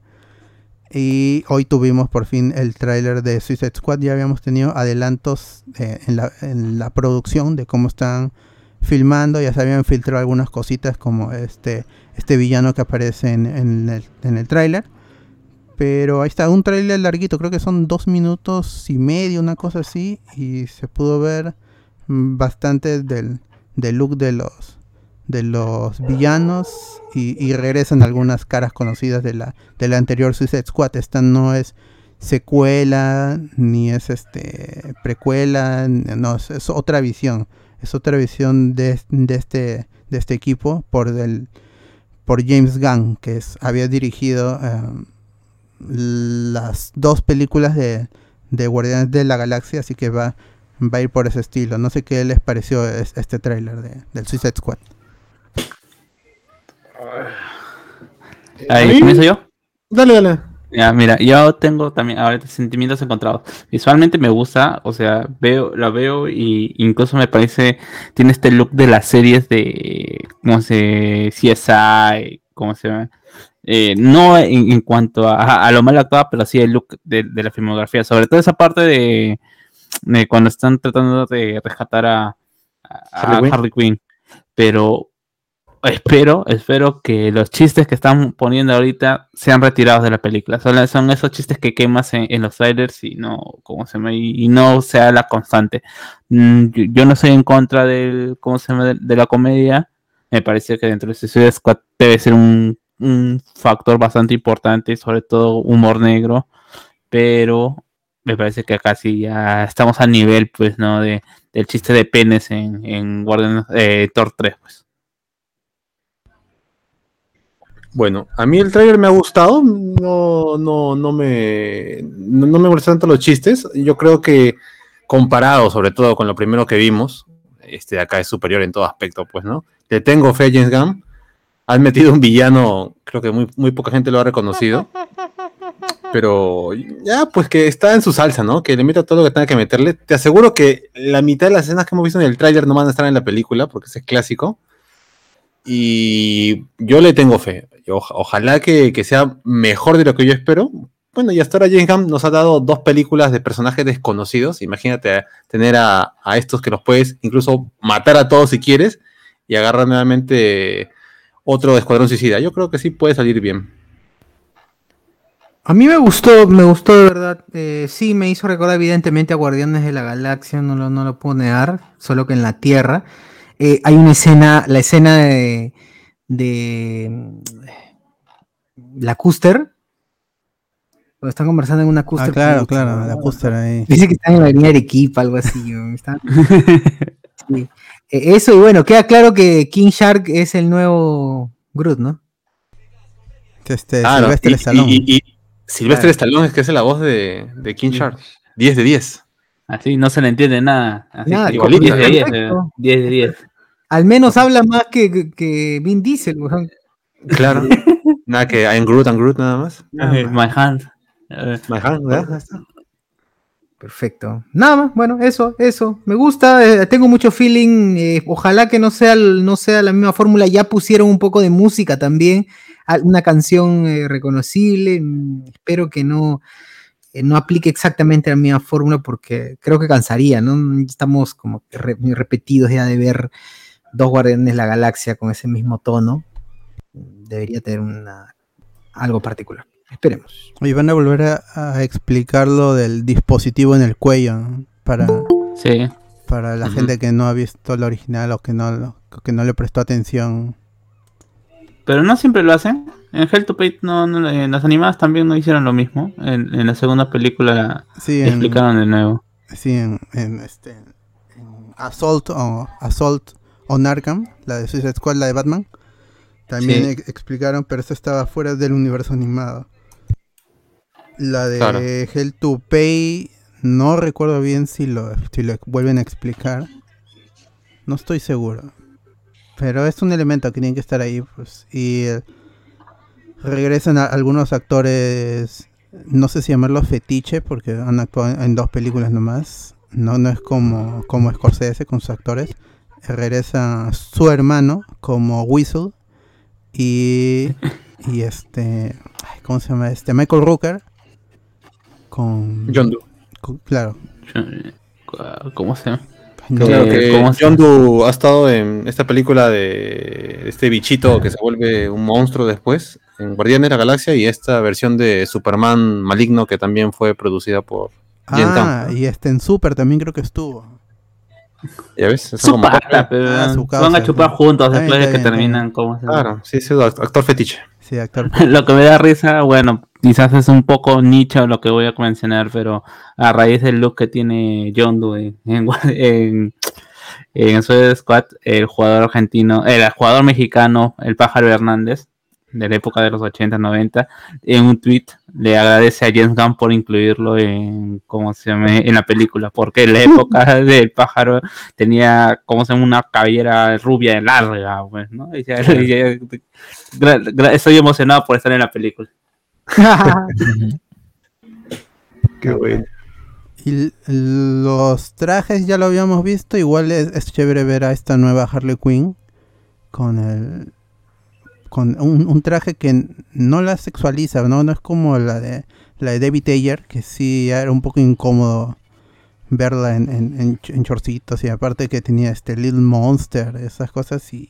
Y hoy tuvimos por fin el tráiler de Suicide Squad. Ya habíamos tenido adelantos eh, en, la, en la producción de cómo están filmando. Ya se habían filtrado algunas cositas como este, este villano que aparece en, en el, en el tráiler. Pero ahí está, un tráiler larguito, creo que son dos minutos y medio, una cosa así. Y se pudo ver mm, bastante del, del look de los de los villanos y, y regresan algunas caras conocidas de la, de la anterior Suicide Squad. Esta no es secuela, ni es este precuela, no, es, es otra visión. Es otra visión de, de este, de este equipo por, del, por James Gunn, que es, había dirigido em, las dos películas de, de Guardianes de la Galaxia, así que va, va a ir por ese estilo. No sé qué les pareció es- este tráiler de, del Suicide Squad. Ahí. ¿comienzo yo? Dale, dale. Ya, mira, yo tengo también ahorita sentimientos encontrados. Visualmente me gusta, o sea, veo, la veo y incluso me parece, tiene este look de las series de, ¿cómo se, CSI, ¿cómo se llama? Eh, no en, en cuanto a, a lo mal actuado, pero sí el look de, de la filmografía, sobre todo esa parte de, de cuando están tratando de rescatar a, a- Harley Quinn. Harley Quinn. Pero espero, espero que los chistes que están poniendo ahorita sean retirados de la película. Son, son esos chistes que quemas en, en los trailers y no, ¿cómo se? Y, y no sea la constante. Mm, yo, yo no soy en contra del, ¿cómo se llama? De, de la comedia. Me parece que dentro de Suicide Squad debe ser un, un factor bastante importante, sobre todo humor negro. Pero me parece que sí ya estamos al nivel, pues, ¿no? De, del chiste de penes en, en Guardian, eh, Thor 3, pues. Bueno, a mí el tráiler me ha gustado, no, no, no me, no, me molestan tanto los chistes. Yo creo que comparado, sobre todo con lo primero que vimos, este de acá es superior en todo aspecto, pues, ¿no? Le tengo fe James Gunn. Han metido un villano, creo que muy, muy poca gente lo ha reconocido. Pero ya, pues que está en su salsa, ¿no? Que le meta todo lo que tenga que meterle. Te aseguro que la mitad de las escenas que hemos visto en el tráiler no van a estar en la película, porque ese es clásico. Y yo le tengo fe. Ojalá que, que sea mejor de lo que yo espero. Bueno, y hasta ahora James nos ha dado dos películas de personajes desconocidos. Imagínate tener a, a estos que los puedes incluso matar a todos si quieres y agarrar nuevamente otro escuadrón suicida. Yo creo que sí puede salir bien. A mí me gustó, me gustó de verdad. Eh, sí, me hizo recordar evidentemente a Guardianes de la Galaxia, no lo, no lo puedo negar, solo que en la Tierra. Eh, hay una escena, la escena de, de mm, la Custer, cuando están conversando en una Custer. Ah, claro, claro, la póster ahí. Dice que están en la avenida Arequipa, algo así. Está- sí. Eh, Eso, y bueno, queda claro que King Shark es el nuevo Groot, ¿no? Este, Claro, Sylvester y- Stallone. Y, y- y Sylvester Claro. Stallone es que es la voz de, de King Sí. Shark. 10 de 10. Así no se le entiende nada. Así Nada, que igualito. 10 de 10. Perfecto. eh, 10 de 10. Al menos habla más que, que- que Vin Diesel, weón. Claro. nada que I'm Groot and Groot nada más. Eh, My hand. My hand, ¿verdad? Perfecto. Nada más, bueno, eso, eso. Me gusta, eh, tengo mucho feeling. eh, ojalá que no sea, no sea la misma fórmula. Ya pusieron un poco de música también. Una canción eh, reconocible. mm, espero que no, no aplique exactamente la misma fórmula porque creo que cansaría, ¿no? Estamos como re- repetidos ya de ver dos guardianes de la galaxia con ese mismo tono. Debería tener una, algo particular. Esperemos. Oye, van a volver a, a explicar lo del dispositivo en el cuello ¿no? para, Sí. para la gente que no ha visto el original o que no, lo- que no le prestó atención. Pero no siempre lo hacen. En Hell to Pay no, no, en las animadas también no hicieron lo mismo. En, en la segunda película la Sí, en, explicaron de nuevo. sí, en, en, este, en Assault o Assault on Arkham, la de Suicide Squad, la de Batman. También Sí. explicaron, pero eso estaba fuera del universo animado. La de Claro. Hell to Pay, no recuerdo bien si lo, si lo vuelven a explicar. No estoy seguro. Pero es un elemento que tiene que estar ahí. Pues, y eh, regresan a algunos actores, no sé si llamarlos fetiche, porque han actuado en dos películas nomás. no, no es como, como Scorsese con sus actores. Regresa su hermano como Whistle y, y este, ¿cómo se llama? Este Michael Rooker con, John Doe. con- claro. ¿Cómo se llama? No, Claro Eh, que ¿cómo se- John Doe ha estado en esta película de este bichito que se vuelve un monstruo después, en Guardianes de la Galaxia, y esta versión de Superman maligno que también fue producida por ah, y este en Super también creo que estuvo. ¿Ya ves? Eso Su como- pata, pero Ah, su van a causa. chupar juntos después de que terminan. ¿cómo se llama? Claro, sí, sí, actor fetiche. Lo que me da risa, bueno, quizás es un poco nicho lo que voy a mencionar, pero a raíz del look que tiene John Doe en, en, en Squad, el jugador argentino, el jugador mexicano, el pájaro Hernández, de la época de los 80, 90, en un tweet le agradece a James Gunn por incluirlo en, ¿cómo se llama? en la película, porque en la época del pájaro tenía, ¿cómo se llama? Una cabellera rubia larga, pues, ¿no? Y ya- y ya- gra- gra- estoy emocionado por estar en la película. Qué bueno. Y los trajes ya lo habíamos visto, igual es, es chévere ver a esta nueva Harley Quinn con el con un, un traje que no la sexualiza, ¿no? No es como la de la de David Ayer, que sí era un poco incómodo verla en, en, en, ch- en shortcitos y aparte que tenía este Little Monster, esas cosas y.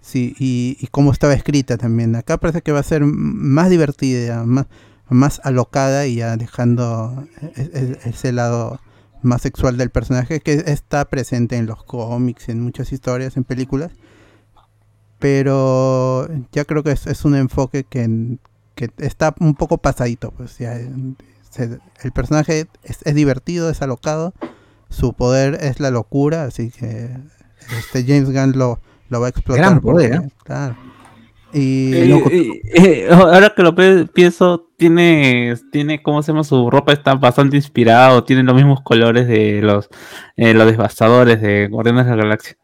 Sí, y, y cómo estaba escrita también. Acá parece que va a ser más divertida, más, más alocada y ya dejando e- e- ese lado más sexual del personaje que está presente en los cómics, en muchas historias, en películas. Pero ya creo que es, es un enfoque que, que está un poco pasadito. Pues ya, se- el personaje es, es divertido, es alocado. Su poder es la locura, así que este James Gunn lo, lo va a explotar. Gran poder, porque- ¿eh? Claro. Y Eh, loco. eh, eh, ahora que lo pienso, tiene, tiene, ¿cómo se llama? Su ropa está bastante inspirada tiene los mismos colores de los, eh, los devastadores de Guardianes de la Galaxia.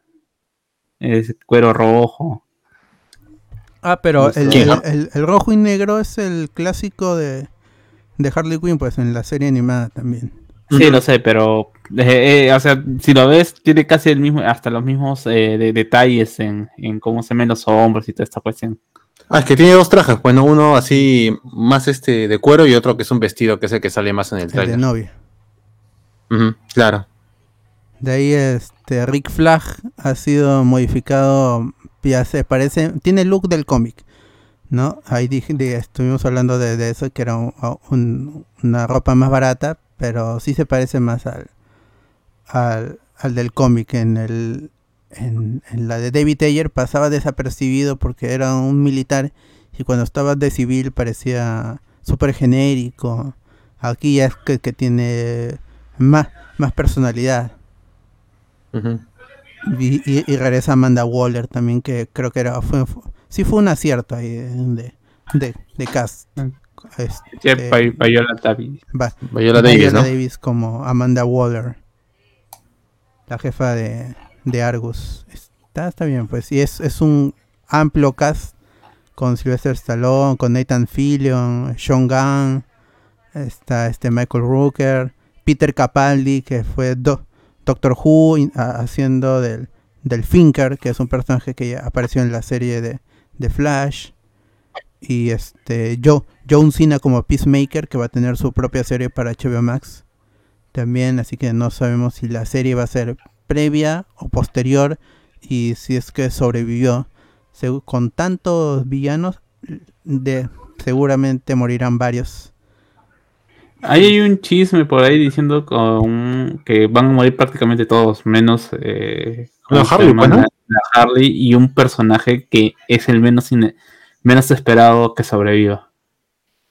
Es cuero rojo. Ah, pero el, ¿Quién? el- el- el rojo y negro es el clásico de, de Harley Quinn, pues en la serie animada también. Sí, lo sé, pero, eh, eh, o sea, si lo ves, tiene casi el mismo, hasta los mismos eh, de- detalles en, en cómo se ven los hombros y toda esta cuestión. Ah, es que tiene dos trajes, bueno, uno así más este de cuero y otro que es un vestido que es el que sale más en el El de trailer. novia. Claro. De ahí este Rick Flag ha sido modificado, ya se parece, tiene look del cómic, ¿no? Ahí dije, estuvimos hablando de, eso, que era un- un- una ropa más barata, pero sí se parece más al, al, al del cómic. En, en, la de David Ayer pasaba desapercibido porque era un militar y cuando estaba de civil parecía súper genérico. Aquí ya es que, que tiene más, más personalidad. Ujú. Y, y- y regresa Amanda Waller también, que creo que era fue, fue- sí fue un acierto ahí de, de, de cast. Este, Sí, Pa- Viola Davis. va- Viola Davis, Viola ¿no? Davis como Amanda Waller, la jefa de, de Argus. Está, está bien, pues. Y es, es un amplio cast con Sylvester Stallone, con Nathan Fillion, Sean Gunn, está este Michael Rooker, Peter Capaldi, que fue Do- Doctor Who in- haciendo del, del Finker, que es un personaje que apareció en la serie de, de Flash. Y este Joe, John Cena como Peacemaker, que va a tener su propia serie para HBO Max. También, así que no sabemos si la serie va a ser previa o posterior. Y si es que sobrevivió. Con tantos villanos, de, seguramente morirán varios. Ahí hay un chisme por ahí diciendo con- que van a morir prácticamente todos, menos eh, pues, Harley y un personaje que es el menos menos esperado que sobreviva.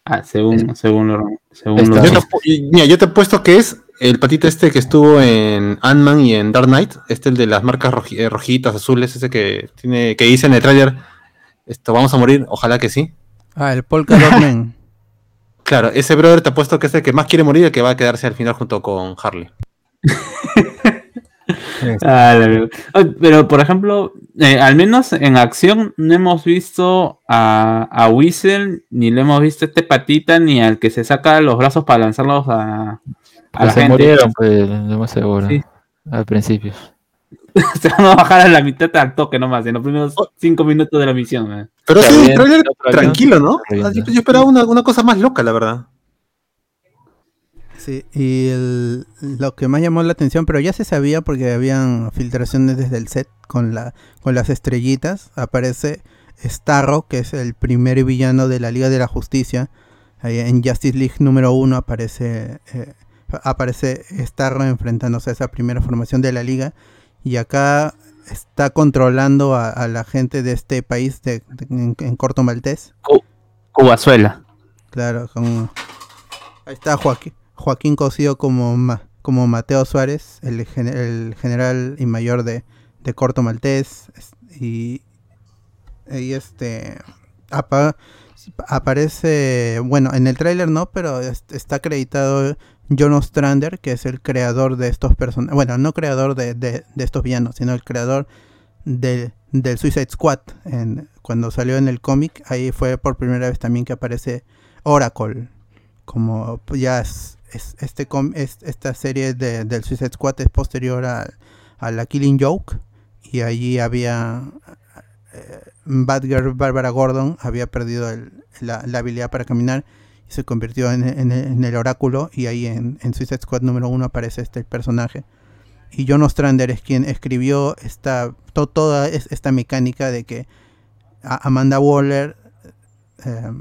Ah, según, según lo, según lo- Yo te, mira, yo te apuesto que es el patito este que estuvo en Ant-Man y en Dark Knight, este el de las marcas roji- eh, rojitas, azules, ese que tiene que dice en el trailer, esto vamos a morir, ojalá que sí. Ah, el Polka Dot Man. Claro, ese brother te apuesto que es el que más quiere morir y el que va a quedarse al final junto con Harley. Ah. Ah, Pero, por ejemplo, eh, al menos en acción no hemos visto a, a Whistle, ni le hemos visto a este patita, ni al que se saca los brazos para lanzarlos a, a la se gente. murieron, pues, lo más seguro. Sí. Al principio. Se van a bajar a la mitad al toque nomás, en los primeros cinco minutos de la misión. eh. Pero bien, el trailer tranquilo, ¿no? yo esperaba una, una cosa más loca, la verdad. Sí, y el- lo que más llamó la atención, pero ya se sabía porque habían filtraciones desde el set con, la, con las estrellitas, aparece Starro, que es el primer villano de la Liga de la Justicia. Ahí en Justice League número uno aparece, eh, aparece Starro enfrentándose a esa primera formación de la Liga. Y acá está controlando a, a la gente de este país de- de- en, en Corto Maltés. Cubazuela. Claro, con... Ahí está Joaquín, Joaquín Cosío como, Ma- como Mateo Suárez, el, gen- el general y mayor de, de Corto Maltés. Y, y este apa- aparece, bueno, en el tráiler no, pero es- está acreditado John Ostrander, que es el creador de estos personajes. Bueno, no creador de, estos villanos, sino el creador de- del Suicide Squad. Cuando salió en el cómic, ahí fue por primera vez también que aparece Oracle. Como ya es, es- este com- es- esta serie de, del Suicide Squad es posterior a, la Killing Joke. Y allí había. eh, Barbara Gordon había perdido la, habilidad para caminar se convirtió en, en- en el oráculo. Y ahí en, Suicide Squad número uno aparece este personaje. Y John Ostrander es quien escribió esta, to- toda es- esta mecánica de que Amanda Waller eh,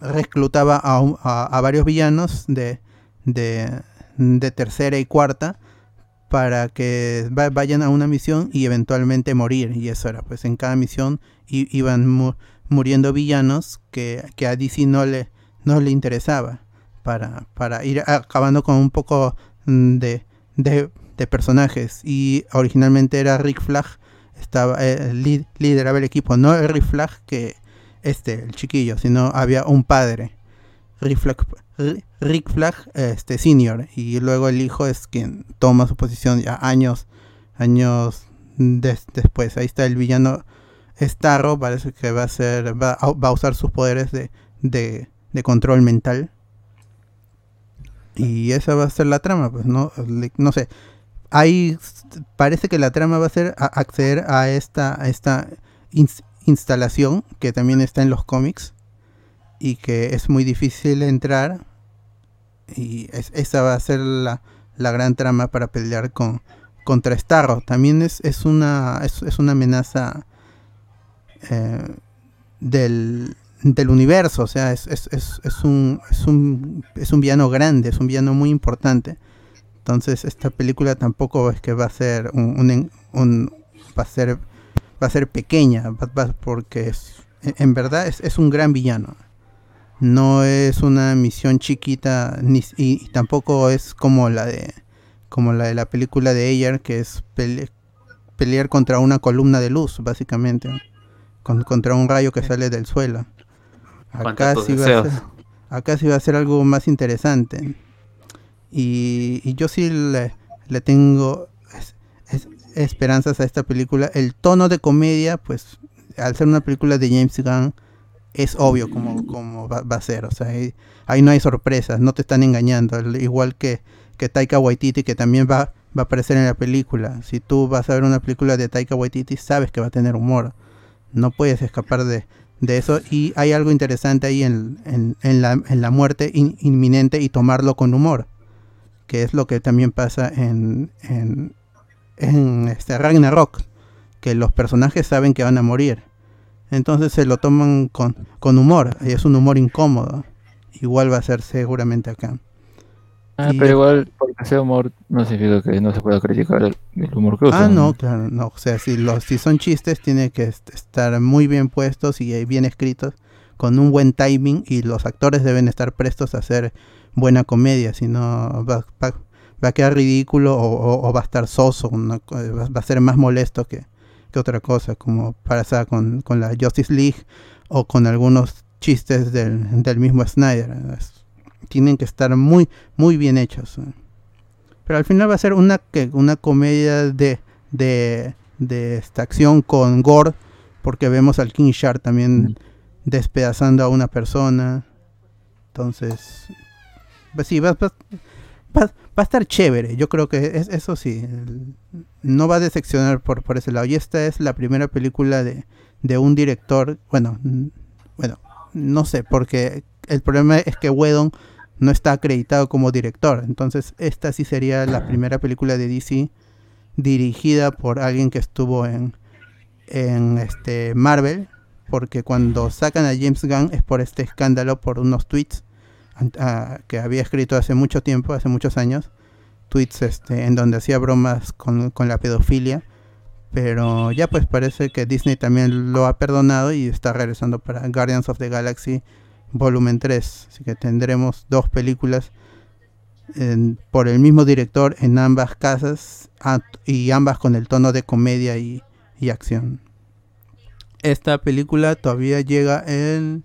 reclutaba a, varios villanos de, de, tercera y cuarta para que va- vayan a una misión y eventualmente morir. Y eso era, pues en cada misión iban mu- muriendo villanos que, que a DC no le, no le interesaba para, para ir acabando con un poco mm, de, de, personajes. Y originalmente era Rick Flag, estaba, eh, li- lideraba el equipo, no el Rick Flag que este, el chiquillo, sino había un padre, Rick Flag, este, senior, y luego el hijo es quien toma su posición ya años, años des- después. Ahí está el villano Starro, parece que va a ser, va a usar sus poderes de, de, de control mental. Y esa va a ser la trama, pues no, no sé. Ahí parece que la trama va a ser acceder a esta, a esta ins- instalación que también está en los cómics y que es muy difícil entrar y es- esa va a ser la, la gran trama para pelear con contra Starro también es, es una es, es una amenaza eh, del, del universo o sea es, es, es, es un es un es un villano grande es un villano muy importante. Entonces esta película tampoco es que va a ser un, un va a ser va a ser pequeña va- va- porque es, en verdad es, es un gran villano. No es una misión chiquita ni, y, y tampoco es como la de como la de la película de Ayer que es pele- pelear contra una columna de luz básicamente con- contra un rayo que sale del suelo acá sí va a ser acá sí va a ser algo más interesante y, y yo sí le, le tengo es- es- esperanzas a esta película el tono de comedia pues al ser una película de James Gunn es obvio cómo, cómo va, va a ser. O sea, ahí, ahí no hay sorpresas, no te están engañando. al Igual que, que Taika Waititi, que también va, va a aparecer en la película. Si tú vas a ver una película de Taika Waititi, sabes que va a tener humor. No puedes escapar de, de eso. Y hay algo interesante ahí en, en, la, en la muerte in- inminente y tomarlo con humor. Que es lo que también pasa en este Ragnarok. Que los personajes saben que van a morir. Entonces se lo toman con, con humor. Y es un humor incómodo. Igual va a ser seguramente acá. Ah, Y- pero igual, porque sea humor, no significa que no se pueda criticar el, el humor que Ah, usan. no, claro, no. O sea, si, los, si son chistes, tiene que est- estar muy bien puestos y eh, bien escritos, con un buen timing, y los actores deben estar prestos a hacer buena comedia, si no va, va- va a quedar ridículo o, o- o va a estar soso, una co- va, va a ser más molesto que, que otra cosa, como pasa con, con la Justice League o con algunos chistes del, del mismo Snyder. Es- tienen que estar muy, muy bien hechos. ¿eh? Pero al final va a ser una, que, una comedia de, de, de esta acción con gore, porque vemos al King Shark también despedazando a una persona. Entonces, pues sí, va, va- va, va a estar chévere. Yo creo que es- eso sí. No va a decepcionar por, por ese lado. Y esta es la primera película de, de un director. Bueno, bueno, no sé, porque el problema es que Whedon no está acreditado como director. Entonces, esta sí sería la primera película de DC dirigida por alguien que estuvo en, en este Marvel. Porque cuando sacan a James Gunn es por este escándalo, por unos tweets ah, que había escrito hace mucho tiempo, hace muchos años, tweets este, en donde hacía bromas con, con la pedofilia, pero ya pues parece que Disney también lo ha perdonado y está regresando para Guardians of the Galaxy volumen 3, así que tendremos dos películas por el mismo director en ambas casas y ambas con el tono de comedia y, y acción. Esta película todavía llega el,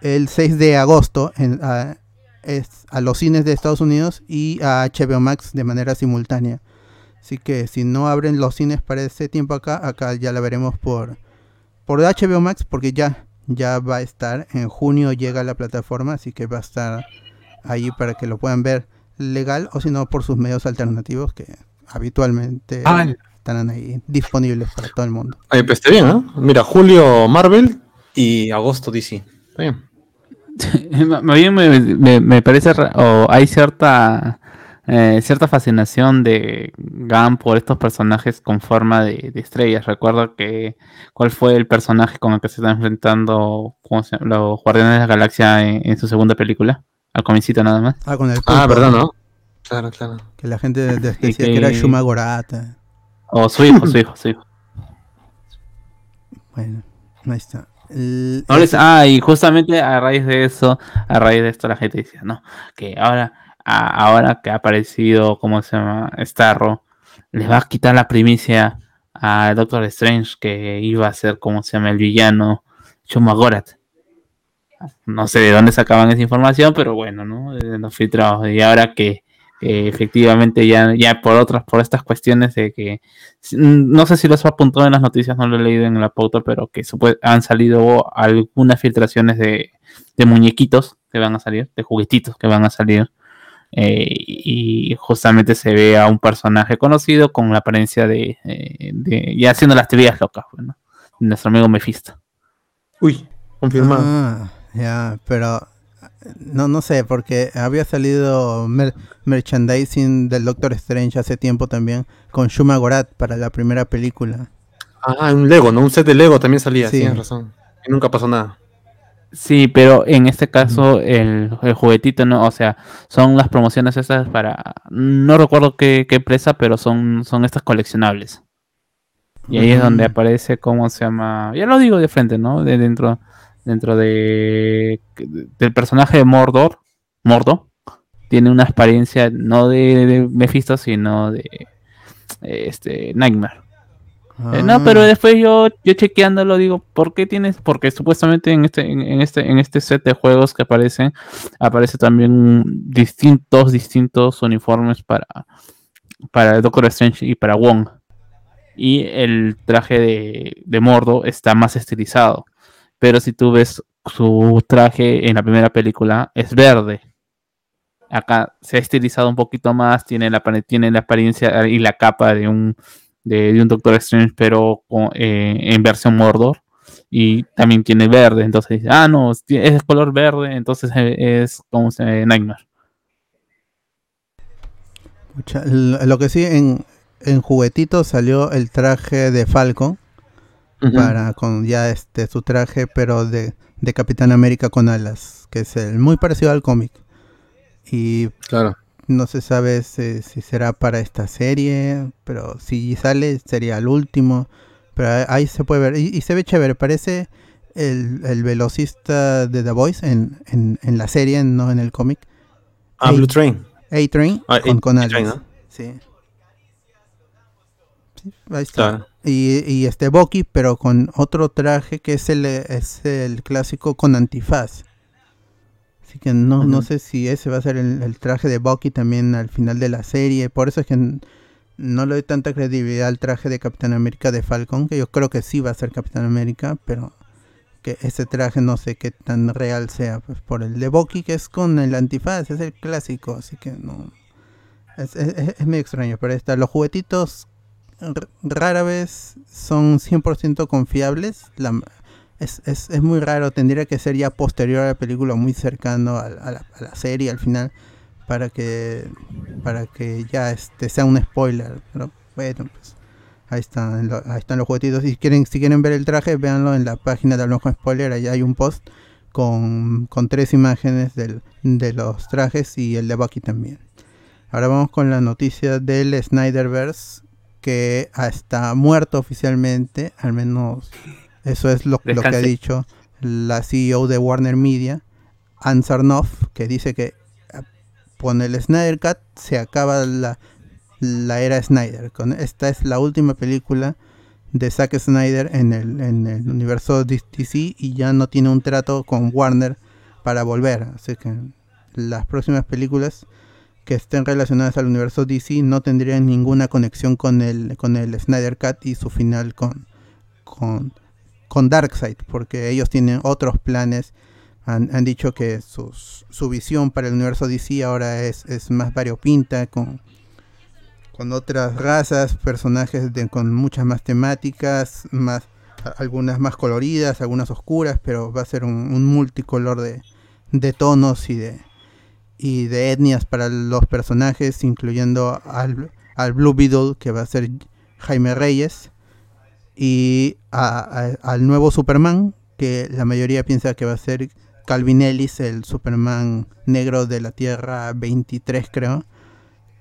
el 6 de agosto a, a los cines de Estados Unidos y a HBO Max de manera simultánea. Así que si no abren los cines para ese tiempo acá, acá ya la veremos por, por HBO Max porque ya, ya va a estar. En junio llega a la plataforma, así que va a estar ahí para que lo puedan ver legal o si no por sus medios alternativos que habitualmente Ah, estarán ahí disponibles para todo el mundo. Ay, pues está bien, ¿no? Mira, julio Marvel y agosto DC. Está bien. Me, me- me parece, o hay cierta eh, cierta fascinación de Gunn por estos personajes con forma de, de estrellas. Recuerdo que cuál fue el personaje con el que se está enfrentando ¿cómo se llama? los Guardianes de la Galaxia en, en su segunda película, al comicito nada más. Ah, con el Ah, ¿verdad, no? Claro, claro. Que la gente de- de- Y decía que era que- Shuma Gorata. O su hijo, su hijo, su hijo. Bueno, ahí está. El- No les- ah, y justamente a raíz de eso, a raíz de esto la gente decía, no, que ahora, ahora que ha aparecido, ¿cómo se llama? Starro, les va a quitar la primicia a Doctor Strange que iba a ser, ¿cómo se llama? El villano Shumagorat. No sé de dónde sacaban esa información, pero bueno, ¿no? Los filtrados. Y ahora que efectivamente ya, ya por otras, por estas cuestiones de que no sé si los apuntó en las noticias, no lo he leído en la pauta, pero que han salido algunas filtraciones de muñequitos que van a salir, de juguetitos que van a salir. Eh, y justamente se ve a un personaje conocido con la apariencia de, eh, de- ya haciendo las teorías locas, bueno, nuestro amigo Mephisto. Uy, confirmado. Ah, ya, pero no, no sé, porque había salido mer- merchandising del Doctor Strange hace tiempo también con Shuma Gorat para la primera película. Ah, un Lego, ¿no? Un set de Lego también salía, Sí. tienes razón. Y nunca pasó nada. Sí, pero en este caso el, el juguetito, ¿no? O sea, son las promociones estas para... No recuerdo qué, qué empresa, pero son, son estas coleccionables. Y ahí es donde Mm. aparece, ¿cómo se llama? Ya lo digo de frente, ¿no? De dentro, dentro de del personaje de Mordor, Mordo, tiene una apariencia no de, de Mephisto, sino de este Nightmare. Eh, no, pero Ah, después yo, yo chequeándolo digo, ¿por qué tienes? Porque supuestamente en este, en, en este, en este set de juegos que aparecen, aparece también distintos, distintos uniformes para, para Doctor Strange y para Wong. Y el traje de, de Mordo está más estilizado. Pero si tú ves su traje en la primera película, es verde. Acá se ha estilizado un poquito más, tiene la, tiene la apariencia y la capa de un, de, de un Doctor Strange, pero con- eh, en versión Mordor. Y también tiene verde, entonces dice, ah, no, es color verde, entonces eh, es como se Nightmare. lo que sí, en, en juguetito salió el traje de Falcon para con ya este su traje, pero de, de Capitán América con alas, que es el muy parecido al cómic. Y Claro. No se sabe si, si será para esta serie, pero si sale sería el último. Pero ahí- se puede ver, y, y se ve chévere, parece el, el velocista de The Voice en, en, en la serie, no en el cómic. Ah. Blue Train. A-Train Ah, con, con alas. ¿no? Sí. Sí, ahí está. Claro. Y, y este Bucky, pero con otro traje que es el, es el clásico con antifaz. Así que no, no sé si ese va a ser el, el traje de Bucky también al final de la serie. Por eso es que no le doy tanta credibilidad al traje de Capitán América de Falcon, que yo creo que sí va a ser Capitán América, pero que ese traje no sé qué tan real sea. Pues por el de Bucky, que es con el antifaz, es el clásico, así que no, Es, es- es medio extraño, pero ahí está. Los juguetitos rara vez son 100% confiables. La- es, es- es muy raro, tendría que ser ya posterior a la película, muy cercano a, la, a la serie al final, para que para que ya este sea un spoiler. Pero bueno, pues ahí están, lo- ahí están los juguetitos. Si quieren, si quieren ver el traje, véanlo en la página de Hablamos con Spoiler, ahí hay un post con, con tres imágenes del- de los trajes y el de Bucky también. Ahora vamos con la noticia del Snyderverse que está muerto oficialmente, al menos eso es lo, lo que ha dicho la CEO de Warner Media, Ann Sarnoff, que dice que ah, con el Snyder Cut se acaba la, la era Snyder. Con, esta es la última película de Zack Snyder en el, en el universo DC y ya no tiene un trato con Warner para volver. Así que las próximas películas que estén relacionadas al universo DC no tendrían ninguna conexión con el, con el Snyder Cut y su final con, con, con Darkseid, porque ellos tienen otros planes. Han, han dicho que su visión para el universo DC ahora es, es más variopinta, con, con otras razas, personajes de- con muchas más temáticas, más algunas más coloridas, algunas oscuras, pero va a ser un, un multicolor de, de tonos y de, y de etnias para los personajes, incluyendo al, al Blue Beetle, que va a ser Jaime Reyes, y al nuevo Superman, que la mayoría piensa que va a ser Calvin Ellis, el Superman negro de la Tierra 23, creo,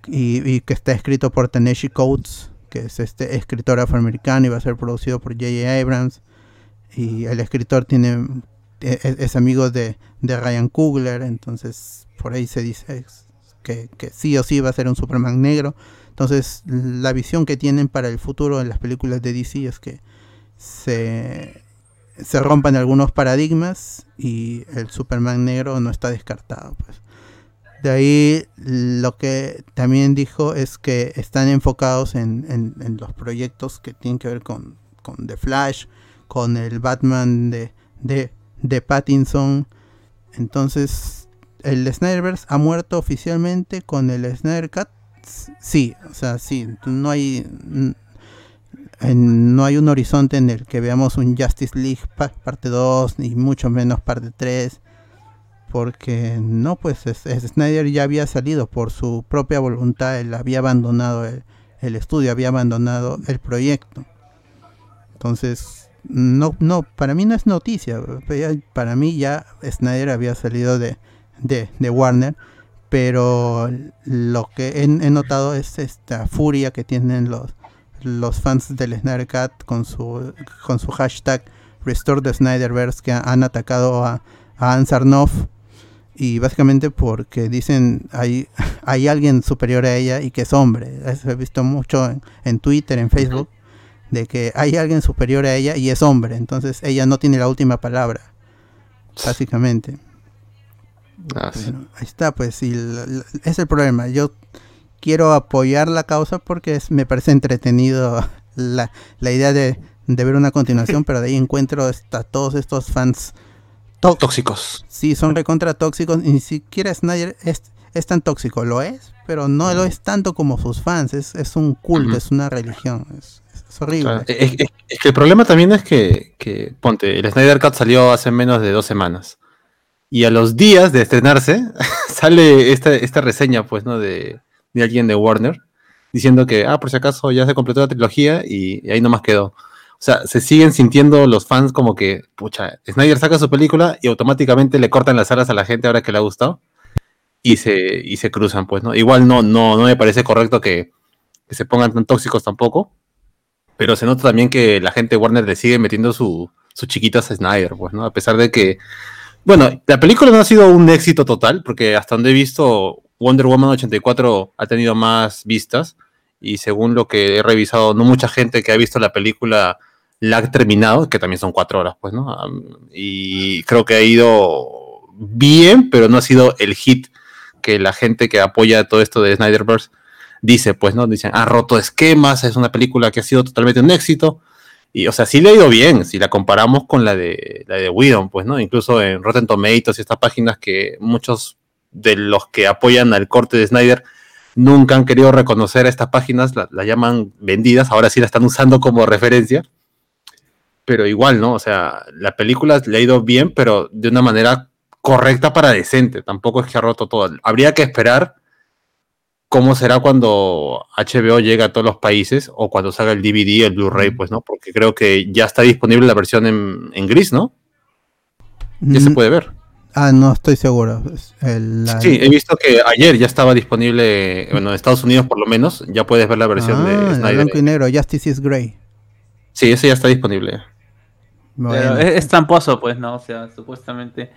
y, que está escrito por Tennessee Coates, que es este escritor afroamericano y va a ser producido por J.J. Abrams. Y el escritor tiene e- e- es, amigo de, de Ryan Coogler, entonces por ahí se dice que, que sí o sí va a ser un Superman negro. Entonces la visión que tienen para el futuro en las películas de DC es que se, se rompan algunos paradigmas y el Superman negro no está descartado. Pues. De ahí lo que también dijo es que están enfocados en, en- los proyectos que tienen que ver con, con The Flash, con el Batman de, de, de Pattinson. Entonces, el Snyderverse ha muerto oficialmente con el Snyder Cut. Sí, o sea, sí, no hay no hay un horizonte en el que veamos un Justice League pa- parte 2 ni mucho menos parte 3 porque no pues es- es- Snyder ya había salido por su propia voluntad él había abandonado el, el estudio había abandonado el proyecto. Entonces no no para mí no es noticia ya- para mí ya Snyder había salido de, de, de Warner pero lo que he, notado es esta furia que tienen los los fans del Snyder Cut con su con su hashtag Restore the Snyderverse que han atacado a, a Ann Sarnoff y básicamente porque dicen hay hay alguien superior a ella y que es hombre. Eso he visto mucho en, en Twitter en Facebook de que hay alguien superior a ella y es hombre. Entonces ella no tiene la última palabra básicamente Ah, sí. bueno, ahí está, pues, y es el problema. Yo quiero apoyar la causa porque es- me parece entretenido la, la idea de, de ver una continuación, pero de ahí encuentro esta- todos estos fans. tó- Tóxicos. sí, son recontra tóxicos, y ni siquiera Snyder es, es tan tóxico, lo es, pero no lo es tanto como sus fans. Es, es un culto, es una religión, es, es horrible. Claro, Es, que el problema también es que, que, ponte, el Snyder Cut salió hace menos de dos semanas. Y a los días de estrenarse, sale esta, esta reseña, pues, ¿no? De, de alguien de Warner, diciendo que, ah, por si acaso ya se completó la trilogía y, ahí nomás quedó. O sea, se siguen sintiendo los fans como que, pucha, Snyder saca su película y automáticamente le cortan las alas a la gente ahora que le ha gustado y se, y se cruzan, pues, ¿no? Igual no, no, no me parece correcto que, que se pongan tan tóxicos tampoco, pero se nota también que la gente de Warner le sigue metiendo su, su chiquitas a Snyder, pues, ¿no? A pesar de que, bueno, la película no ha sido un éxito total, porque hasta donde he visto, Wonder Woman 84 ha tenido más vistas, y según lo que he revisado, no mucha gente que ha visto la película la ha terminado, que también son cuatro horas, pues, ¿no? Y creo que ha ido bien, pero no ha sido el hit que la gente que apoya todo esto de Snyderverse dice, pues, ¿no? Dicen, ha roto esquemas, es una película que ha sido totalmente un éxito. Y, o sea, sí le ha ido bien, si la comparamos con la de, la de pues, ¿no? Incluso en Rotten Tomatoes y estas páginas que muchos de los que apoyan al corte de Snyder nunca han querido reconocer a estas páginas, las la llaman vendidas, ahora sí la están usando como referencia. Pero igual, ¿no? O sea, la película le ha ido bien, pero de una manera correcta para decente. Tampoco es que ha roto todo. Habría que esperar cómo será cuando HBO llegue a todos los países o cuando salga el DVD, el Blu-ray, pues, ¿no? Porque creo que ya está disponible la versión en, en gris, ¿no? Ya se Mm, puede ver. Ah, no estoy seguro. Es el- la- Sí, he visto que ayer ya estaba disponible, bueno, en Estados Unidos por lo menos, ya puedes ver la versión Ah, de la Snyder. blanco y negro, Justice is Grey. Sí, ese ya está disponible. Pero es, es tramposo, pues, ¿no? O sea, supuestamente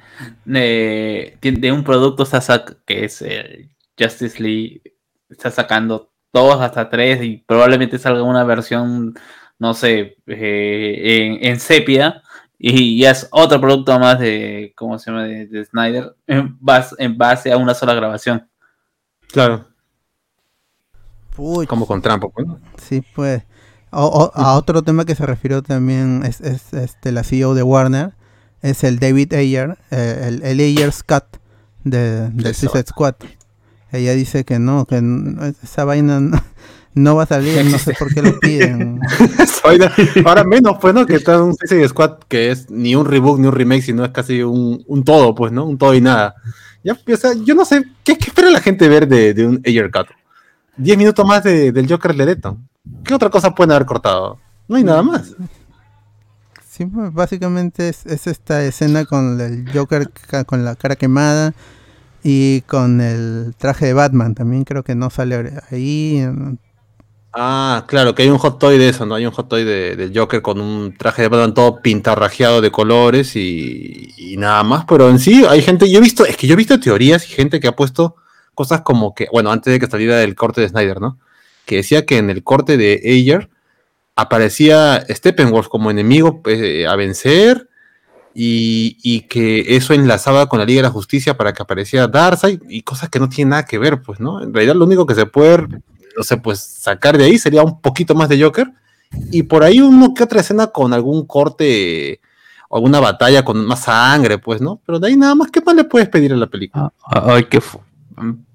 eh, de un producto sac- que es el Justice League, está sacando dos hasta tres y probablemente salga una versión, no sé, eh, en, en sepia y ya es otro producto más de, ¿cómo se llama? De, de Snyder en base, en base a una sola grabación. Claro, como con trampo, pues, ¿no? Sí, pues. O- o- a otro tema que se refirió también es, es, este, la CEO de Warner, es el David Ayer, eh, el, el Ayer's Cut de, de. Suicide Squad. Ella dice que no, que esa vaina no, no va a salir, no sé por qué lo piden. Ahora menos, pues, ¿no? Que está un Suicide Squad que es ni un reboot ni un remake, sino es casi un, un todo, pues, ¿no? Un todo y nada. Ya, o sea, yo no sé, ¿qué, qué espera la gente ver de, de un Ayer Cut? Diez minutos más de- del Joker Lereto. ¿Qué otra cosa pueden haber cortado? No hay nada más. Sí, básicamente es, es esta escena con el Joker con la cara quemada y con el traje de Batman. También creo que no sale ahí. Ah, claro, que hay un hot toy de eso, ¿no? Hay un hot toy de, del Joker con un traje de Batman todo pintarrajeado de colores y, nada más, pero en sí hay gente, yo he visto, es que yo he visto teorías y gente que ha puesto cosas como que, bueno, antes de que saliera el corte de Snyder, ¿no? Que decía que en el corte de Ayer aparecía Steppenwolf como enemigo eh, a vencer y, y que eso enlazaba con la Liga de la Justicia para que apareciera Darkseid y cosas que no tienen nada que ver, pues, ¿no? En realidad lo único que se puede no sé, pues sacar de ahí sería un poquito más de Joker. Y por ahí uno que otra escena con algún corte o alguna batalla con más sangre, pues, ¿no? Pero de ahí nada más, ¿qué más le puedes pedir a la película? Ah, Ay, que fu-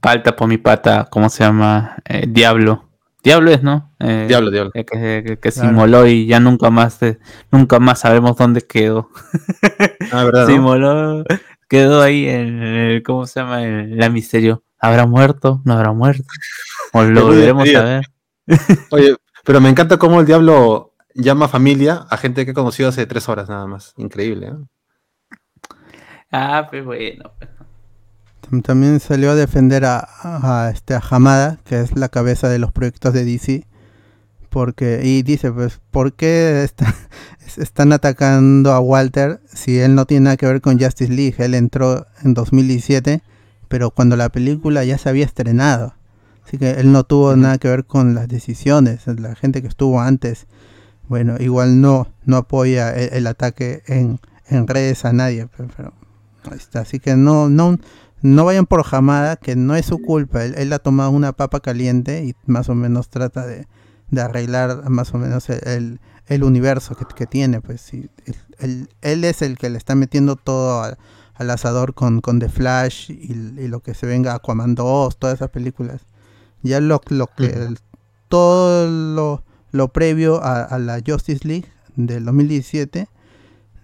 falta por mi pata, ¿cómo se llama? Eh, Diablo. Diablo es, ¿no? Eh, Diablo, diablo. eh, que, que- que se Claro. inmoló y ya nunca más eh, nunca más sabemos dónde quedó. Ah, ¿verdad? Se no? inmoló, quedó ahí en el, ¿cómo se llama? En la misterio. ¿Habrá muerto? ¿No habrá muerto? ¿O lo volveremos a ver? Oye, pero me encanta cómo el diablo llama familia a gente que ha conocido hace tres horas nada más. Increíble, ¿eh? Ah, pues bueno. Tam- También salió a defender a, a, este, a Hamada, que es la cabeza de los proyectos de DC. Porque, y dice, pues, ¿por qué está- es- están atacando a Walter si él no tiene nada que ver con Justice League? Él entró en 2017, pero cuando la película ya se había estrenado. Así que él no tuvo nada que ver con las decisiones. La gente que estuvo antes, bueno, igual no, no apoya el, el ataque en, en redes a nadie. Pero, pero ahí está. Así que no, no, no vayan por jamada, que no es su culpa. Él, él ha tomado una papa caliente y más o menos trata de, de arreglar más o menos el, el- el universo que, que tiene. Pues sí, él, él- es el que le está metiendo todo al, al asador con, con The Flash y, y lo que se venga Aquaman 2, todas esas películas. Ya lo, lo que el- todo lo, lo previo a, a la Justice League del 2017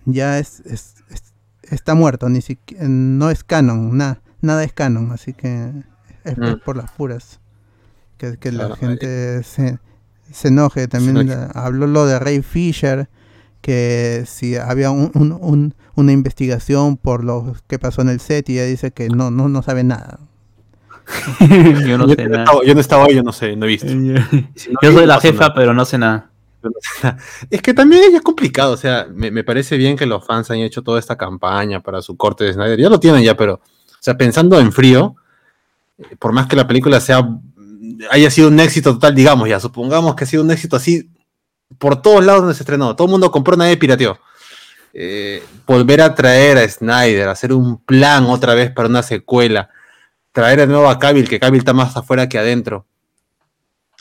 ya es, es- es- está muerto, ni siquiera no es canon, nada, nada es canon, así que es, Mm. por las puras que, que Claro, la gente se, se enoje. También enoje. habló lo de Ray Fisher, que si había un- un- un- una investigación por lo que pasó en el set y ella dice que no, no, no sabe nada. yo no yo, sé no nada. estaba, yo no estaba ahí, yo no sé, no he visto. Si no Yo soy la jefa, nada. pero no sé nada. Es que también es complicado, o sea, me, me parece bien que los fans hayan hecho toda esta campaña para su corte de Snyder. Ya lo tienen ya, pero, sea, pensando en frío, por más que la película sea haya sido un éxito total, digamos ya, supongamos que ha sido un éxito así por todos lados donde se estrenó, todo el mundo compró, nadie pirateó. Eh, volver a traer a Snyder, hacer un plan otra vez para una secuela, traer de nuevo a Cavill, que Cavill está más afuera que adentro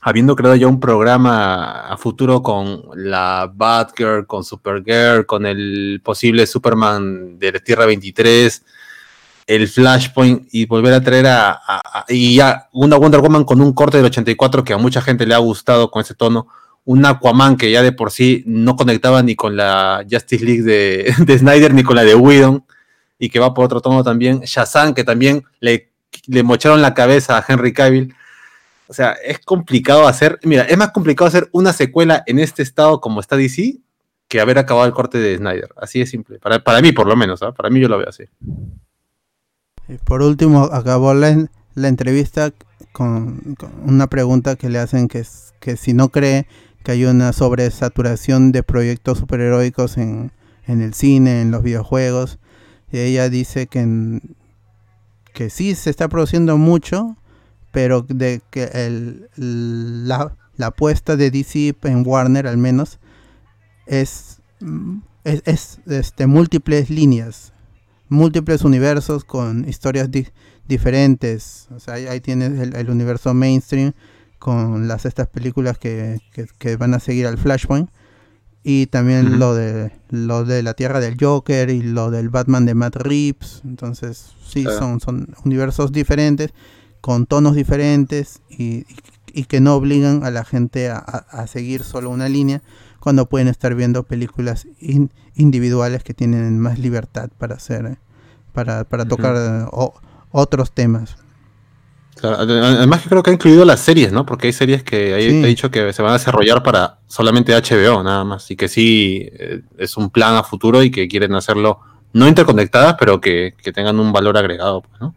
habiendo creado ya un programa a futuro con la Batgirl, con Supergirl, con el posible Superman de la Tierra 23, el Flashpoint y volver a traer a, a- a- y ya una Wonder Woman con un corte del 84 que a mucha gente le ha gustado con ese tono, un Aquaman que ya de por sí no conectaba ni con la Justice League de, de Snyder ni con la de Whedon y que va por otro tono también, Shazam que también le, le mocharon la cabeza a Henry Cavill. O sea, es complicado hacer, mira, es más complicado hacer una secuela en este estado como está DC que haber acabado el corte de Snyder. Así es simple. Para, para mí, por lo menos, ¿ah? para mí yo lo veo así. Y por último, acabó la, la entrevista con, una pregunta que le hacen que que si no cree que hay una sobresaturación de proyectos superheroicos en, en el cine, en los videojuegos. Y ella dice que, que sí se está produciendo mucho, pero de que el, la, la apuesta de DC en Warner al menos es, mm, es, es, este, múltiples líneas múltiples universos con historias di- diferentes. O sea, ahí, ahí tienes el, el universo mainstream con las estas películas que, que- que van a seguir al Flashpoint. Y también lo de lo de la Tierra del Joker y lo del Batman de Matt Reeves. Entonces, sí, Claro. son, son universos diferentes, con tonos diferentes y, y que no obligan a la gente a, a- a seguir solo una línea cuando pueden estar viendo películas in- individuales que tienen más libertad para hacer, eh, para, para tocar eh, o- otros temas. Además creo que ha incluido las series, ¿no? Porque hay series que hay- Sí. he dicho que se van a desarrollar para solamente HBO, nada más. Y que sí eh, es un plan a futuro y que quieren hacerlo no interconectadas, pero que, que tengan un valor agregado, pues, ¿no?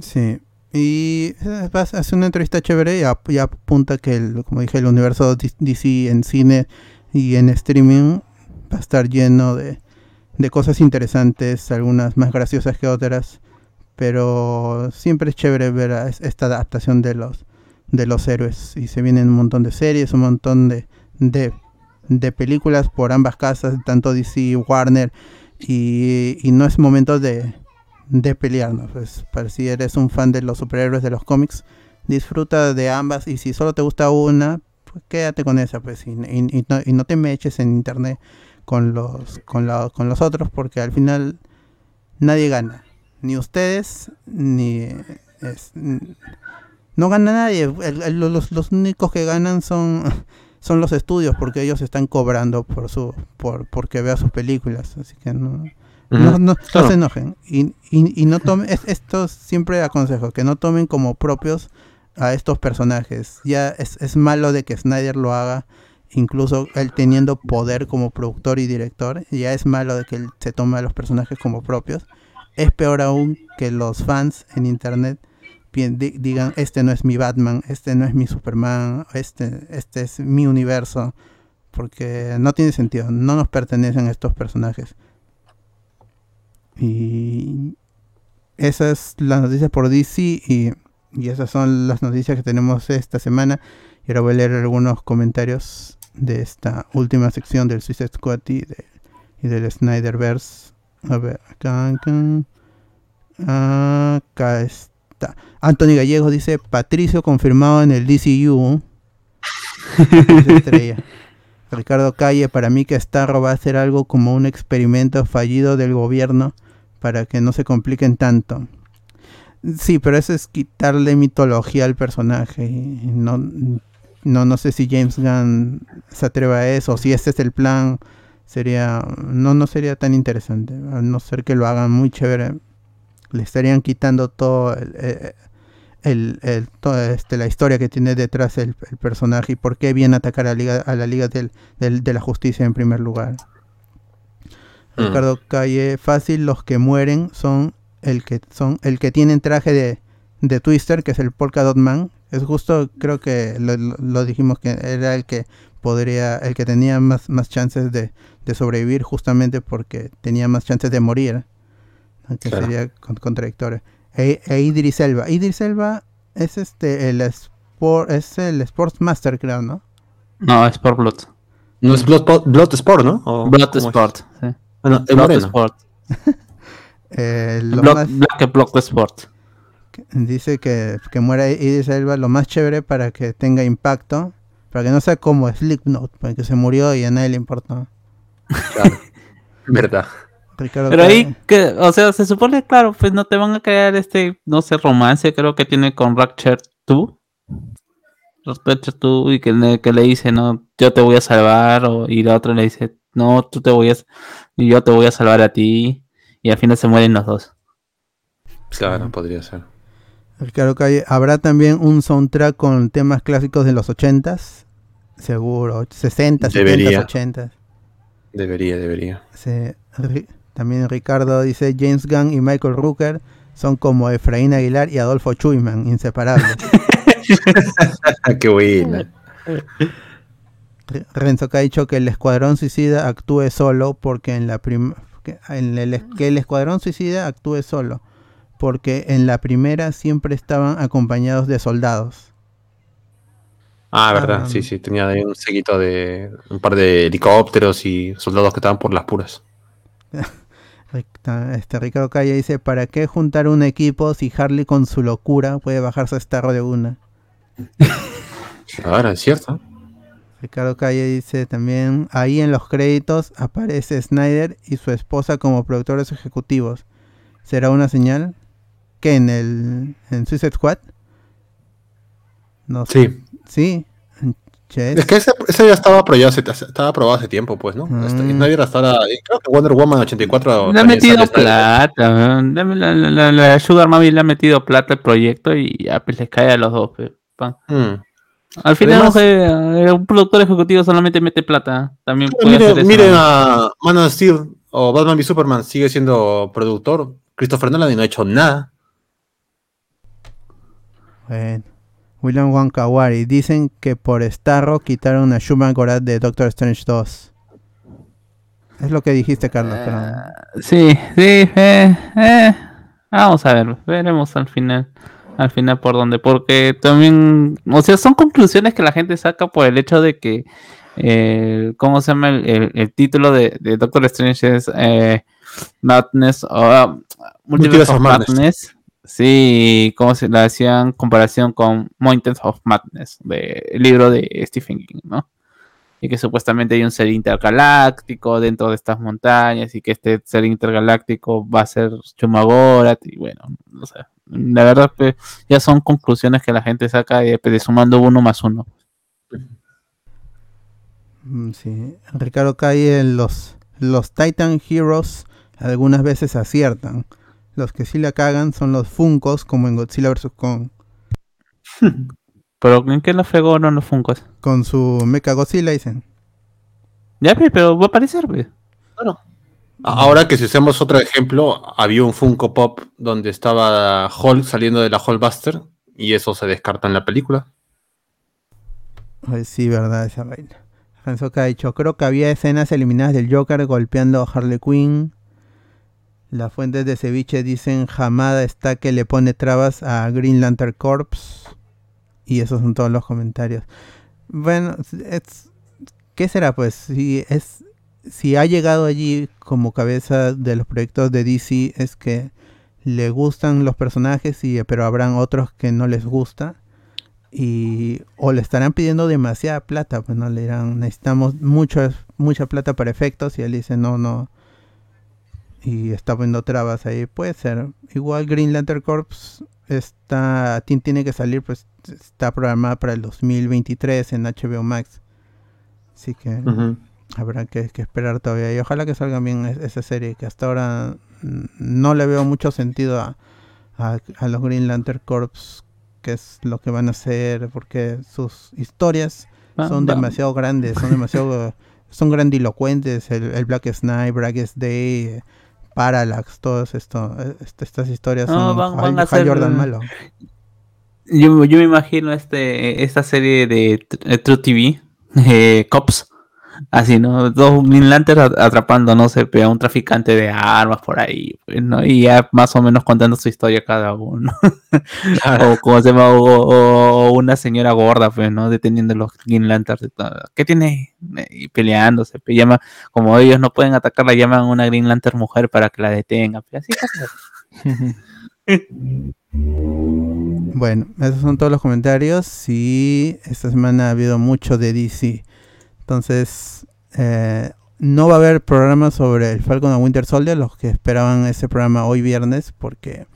Sí. Y hace una entrevista chévere y, ap- y apunta que, el, como dije, el universo DC en cine y en streaming va a estar lleno de, de cosas interesantes, algunas más graciosas que otras, pero siempre es chévere ver esta adaptación de los de los héroes y se vienen un montón de series, un montón de, de, de películas por ambas casas, tanto DC, Warner y, y no es momento de, de pelearnos. Pues, para si eres un fan de los superhéroes de los cómics, disfruta de ambas y si solo te gusta una, pues quédate con esa, pues y, y- y no, y no te meches en internet con los con, la- con los otros porque al final nadie gana, ni ustedes ni es- no gana nadie. El- el- los, los únicos que ganan son son los estudios porque ellos están cobrando por su por porque vea sus películas, así que no no, no, no se enojen. Y, y, y no tomen, es- esto siempre aconsejo, que no tomen como propios a estos personajes. Ya es, es malo de que Snyder lo haga, incluso él teniendo poder como productor y director. Ya es malo de que él se tome a los personajes como propios. Es peor aún que los fans en internet digan, este no es mi Batman, este no es mi Superman, este, este es mi universo. Porque no tiene sentido, no nos pertenecen estos personajes. Y esa es la noticia por DC y, y esas son las noticias que tenemos esta semana. Y ahora voy a leer algunos comentarios de esta última sección del Suicide Squad y, de- y del Snyderverse. A ver, acá, acá. Acá está. Anthony Gallego dice, Patricio confirmado en el DCU. Estrella. Ricardo Calle, para mí que Starro va a hacer algo como un experimento fallido del gobierno para que no se compliquen tanto. Sí, pero eso es quitarle mitología al personaje. No, no, no sé si James Gunn se atreve a eso, o si este es el plan, sería, no, no sería tan interesante. A no ser que lo hagan muy chévere, le estarían quitando todo el, el- el- el- toda este, la historia que tiene detrás el, el personaje y por qué viene a atacar a la Liga, a la Liga del- del- de la Justicia en primer lugar. Mm. Ricardo Calle, fácil, los que mueren son el que son el que tienen traje de, de Twister, que es el Polka Dot Man. Es justo, creo que lo, dijimos que era el que podría, el que tenía más, más chances de, de sobrevivir justamente porque tenía más chances de morir. Aunque Claro. sería con- contradictorio. E, e Idris Elba. Idris Elba es este el sport, es el Sportsmaster, creo, ¿no? No, Sport Blood. No es Blood, Blood Sport, ¿no? ¿O Blood es? Sport. sí. Ah, no, el Blood moreno. Sport. Eh, lo Blood, más- Black Block Sport. Dice que, que muera Idris Elba lo más chévere para que tenga impacto, para que no sea como Slipknot, porque se murió y a nadie le importó. Claro. Verdad. Ricardo Pero ahí, que, o sea, se supone, claro, pues no te van a crear este, no sé, romance, creo que tiene con Ratchet 2. Ratchet 2 y que le, que le dice, no, yo te voy a salvar, o, y la otra le dice, no, tú te voy a, y yo te voy a salvar a ti, y al final se mueren los dos. Claro, podría ser. Ricardo Calle, ¿habrá también un soundtrack con temas clásicos de los 80s? Seguro, 60, 70, Debería. 80. Debería, debería. Sí, También Ricardo dice, James Gunn y Michael Rooker son como Efraín Aguilar y Adolfo Chuyman, inseparables. Qué buena. Re- Renzo que ha dicho que el Escuadrón Suicida actúe solo porque en la prim- que, en el, que el Escuadrón Suicida actúe solo porque en la primera siempre estaban acompañados de soldados. Ah, verdad, Ah. sí, sí, tenía ahí un seguito de un par de helicópteros y soldados que estaban por las puras. Este Ricardo Calle dice, ¿para qué juntar un equipo si Harley con su locura puede bajarse a Starro de una? Ahora, es cierto. Ricardo Calle dice también, ahí en los créditos aparece Snyder y su esposa como productores ejecutivos. ¿Será una señal? que en el en Suicide Squad? No sé. Sí. Sí. Yes. Es que ese, ese ya estaba aprobado hace, estaba aprobado hace tiempo, pues, ¿no? Mm. Este, Snyder hasta ahora, creo que Wonder Woman 84 Le ha metido Snyder. plata, la, la, la- la Sugar Mami le ha metido plata al proyecto y ya pues les cae a los dos. pues, pan. Mm. Al final Además- eh, un productor ejecutivo solamente mete plata. También puede Miren, hacer eso, miren ¿no? a Man of Steel o Batman v Superman, sigue siendo productor. Christopher Nolan y no ha hecho nada. Bueno. William Juan Kawari. Dicen que por Starro quitaron a Shuman Gorath de Doctor Strange 2. Es lo que dijiste, Carlos. perdón. Sí, sí, eh, eh. Vamos a ver, veremos al final. Al final por dónde, porque también, o sea, son conclusiones que la gente saca por el hecho de que, eh, ¿cómo se llama? El, el- el título de, de Doctor Strange es eh, Madness o ah, Multiverse of Madness. Madness. Sí, como se le hacían comparación con Mountains of Madness, de- el libro de Stephen King, ¿no? Y que supuestamente hay un ser intergaláctico dentro de estas montañas y que este ser intergaláctico va a ser Chumagorat y bueno, no sé. La verdad que ya son conclusiones que la gente saca de, de sumando uno más uno. Mm, Sí. Ricardo Calle, los, los Titan Heroes algunas veces aciertan. Los que sí la cagan son los Funkos, como en Godzilla vs. Kong. Pero ¿en qué lo fregó no los Funkos? Con su Mecha Godzilla dicen. Ya, pe, pero va a aparecer, pe. Ahora que si hacemos otro ejemplo, había un Funko Pop donde estaba Hulk saliendo de la Hulkbuster y eso se descarta en la película. Ay, sí, verdad, esa vaina. Renzo que ha dicho, creo que había escenas eliminadas del Joker golpeando a Harley Quinn. Las fuentes de ceviche dicen, Hamada está que le pone trabas a Green Lantern Corps. Y esos son todos los comentarios. Bueno, es- ¿qué será pues? Si es si ha llegado allí como cabeza de los proyectos de DC es que le gustan los personajes y pero habrán otros que no les gusta y o le estarán pidiendo demasiada plata, pues no le dirán, necesitamos mucho, mucha plata para efectos y él dice no, no y está poniendo trabas ahí, puede ser. Igual Green Lantern Corps está ti- tiene que salir pues está programada para el 2023 en HBO Max. Así que habrá que, que esperar todavía y ojalá que salga bien es- esa serie que hasta ahora no le veo mucho sentido a, a, a los Green Lantern Corps que es lo que van a hacer porque sus historias Va- son demasiado grandes son demasiado son grandilocuentes el, el Black Snipe Blackest Day Parallax todas esto, est- estas historias No, son van- van a Jordan malo Yo, yo me imagino este esta serie de Tr- eh, True TV, eh, Cops, así, ¿no? Dos Green Lantern at- atrapando, no sé, a un traficante de armas por ahí, pues, ¿no? Y ya más o menos contando su historia cada uno. o como se llama, o, una señora gorda, pues, ¿no? Deteniendo los Green Lanterns. ¿Qué tiene? Y peleándose, pe, llama, como ellos no pueden atacarla, llaman a una Green Lantern mujer para que la detenga, pe, así. Bueno, esos son todos los comentarios y esta semana ha habido mucho de DC. Entonces, eh, no va a haber programa sobre el Falcon and Winter Soldier, los que esperaban ese programa hoy viernes, porque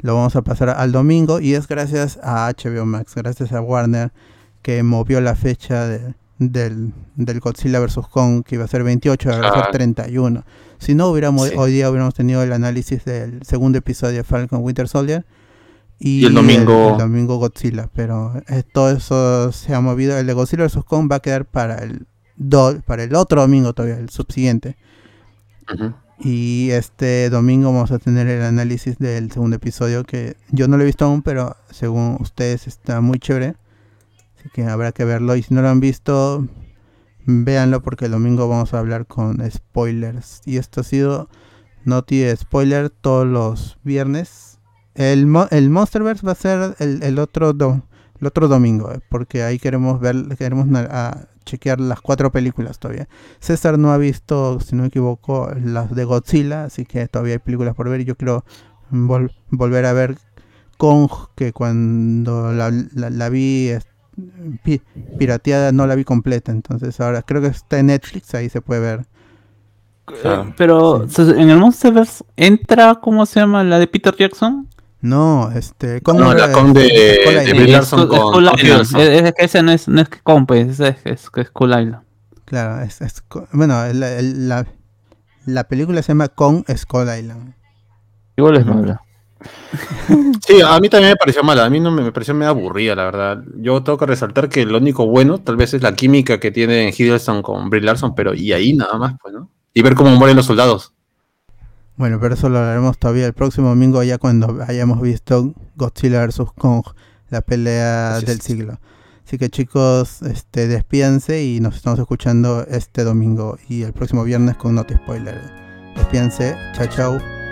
lo vamos a pasar al domingo y es gracias a HBO Max, gracias a Warner que movió la fecha de- del, del Godzilla vs. Kong que iba a ser 28, ahora va a ser Ah. 31. Si no, hubiéramos, Sí. hoy día hubiéramos tenido el análisis del segundo episodio de Falcon Winter Soldier. Y el domingo- el domingo Godzilla, pero todo eso se ha movido. El de Godzilla vs. Kong va a quedar para el, do- para el otro domingo todavía, el subsiguiente. Ujú. Y este domingo vamos a tener el análisis del segundo episodio que yo no lo he visto aún, pero según ustedes está muy chévere. Así que habrá que verlo. Y si no lo han visto, véanlo porque el domingo vamos a hablar con spoilers. Y esto ha sido Noti de Spoiler todos los viernes. El, mo- el Monsterverse va a ser el, el otro do- el otro domingo, eh, porque ahí queremos ver, queremos chequear las cuatro películas todavía. César no ha visto, si no me equivoco, las de Godzilla, así que todavía hay películas por ver y yo quiero vol- volver a ver Kong, que cuando la, la- la vi pi- pirateada no la vi completa, entonces ahora creo que está en Netflix, ahí se puede ver. Claro. Pero se- en el Monsterverse entra, ¿cómo se llama? La de Peter Jackson. No, este... No, la es- Kong de- Es- Larson con que ese no es, no es que Comp, es, es, es, es Skull Island. Claro, es, es bueno, el- la, la película se llama Kong Skull Island. Igual es mala. Sí, a mí también me pareció mala, a mí no me, me pareció medio aburrida, la verdad. Yo tengo que resaltar que lo único bueno tal vez es la química que tiene Hiddleston con Brie Larson, pero y ahí nada más, pues, ¿no? Y ver cómo mueren los soldados. Bueno, pero eso lo hablaremos todavía el próximo domingo, ya cuando hayamos visto Godzilla vs. Kong, la pelea Así del es. siglo. Así que chicos, este, despídense y nos estamos escuchando este domingo y el próximo viernes con Not Spoiler. Despídense, chao chao,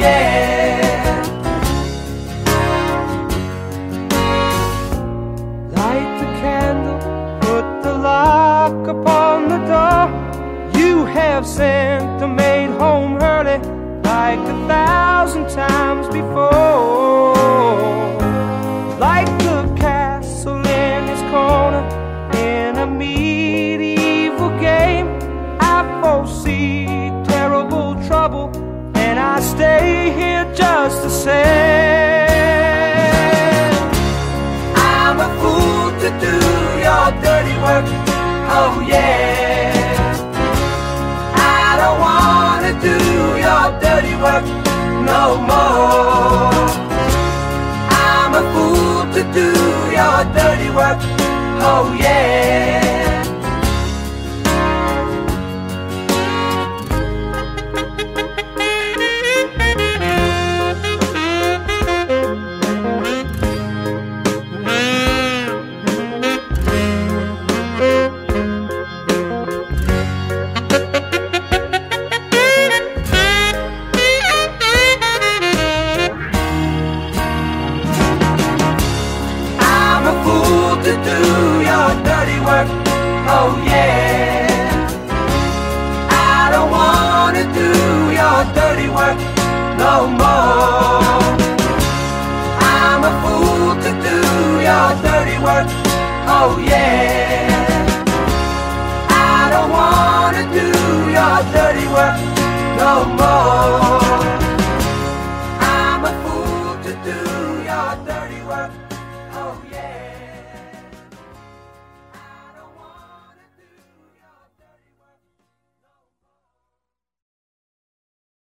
Yeah.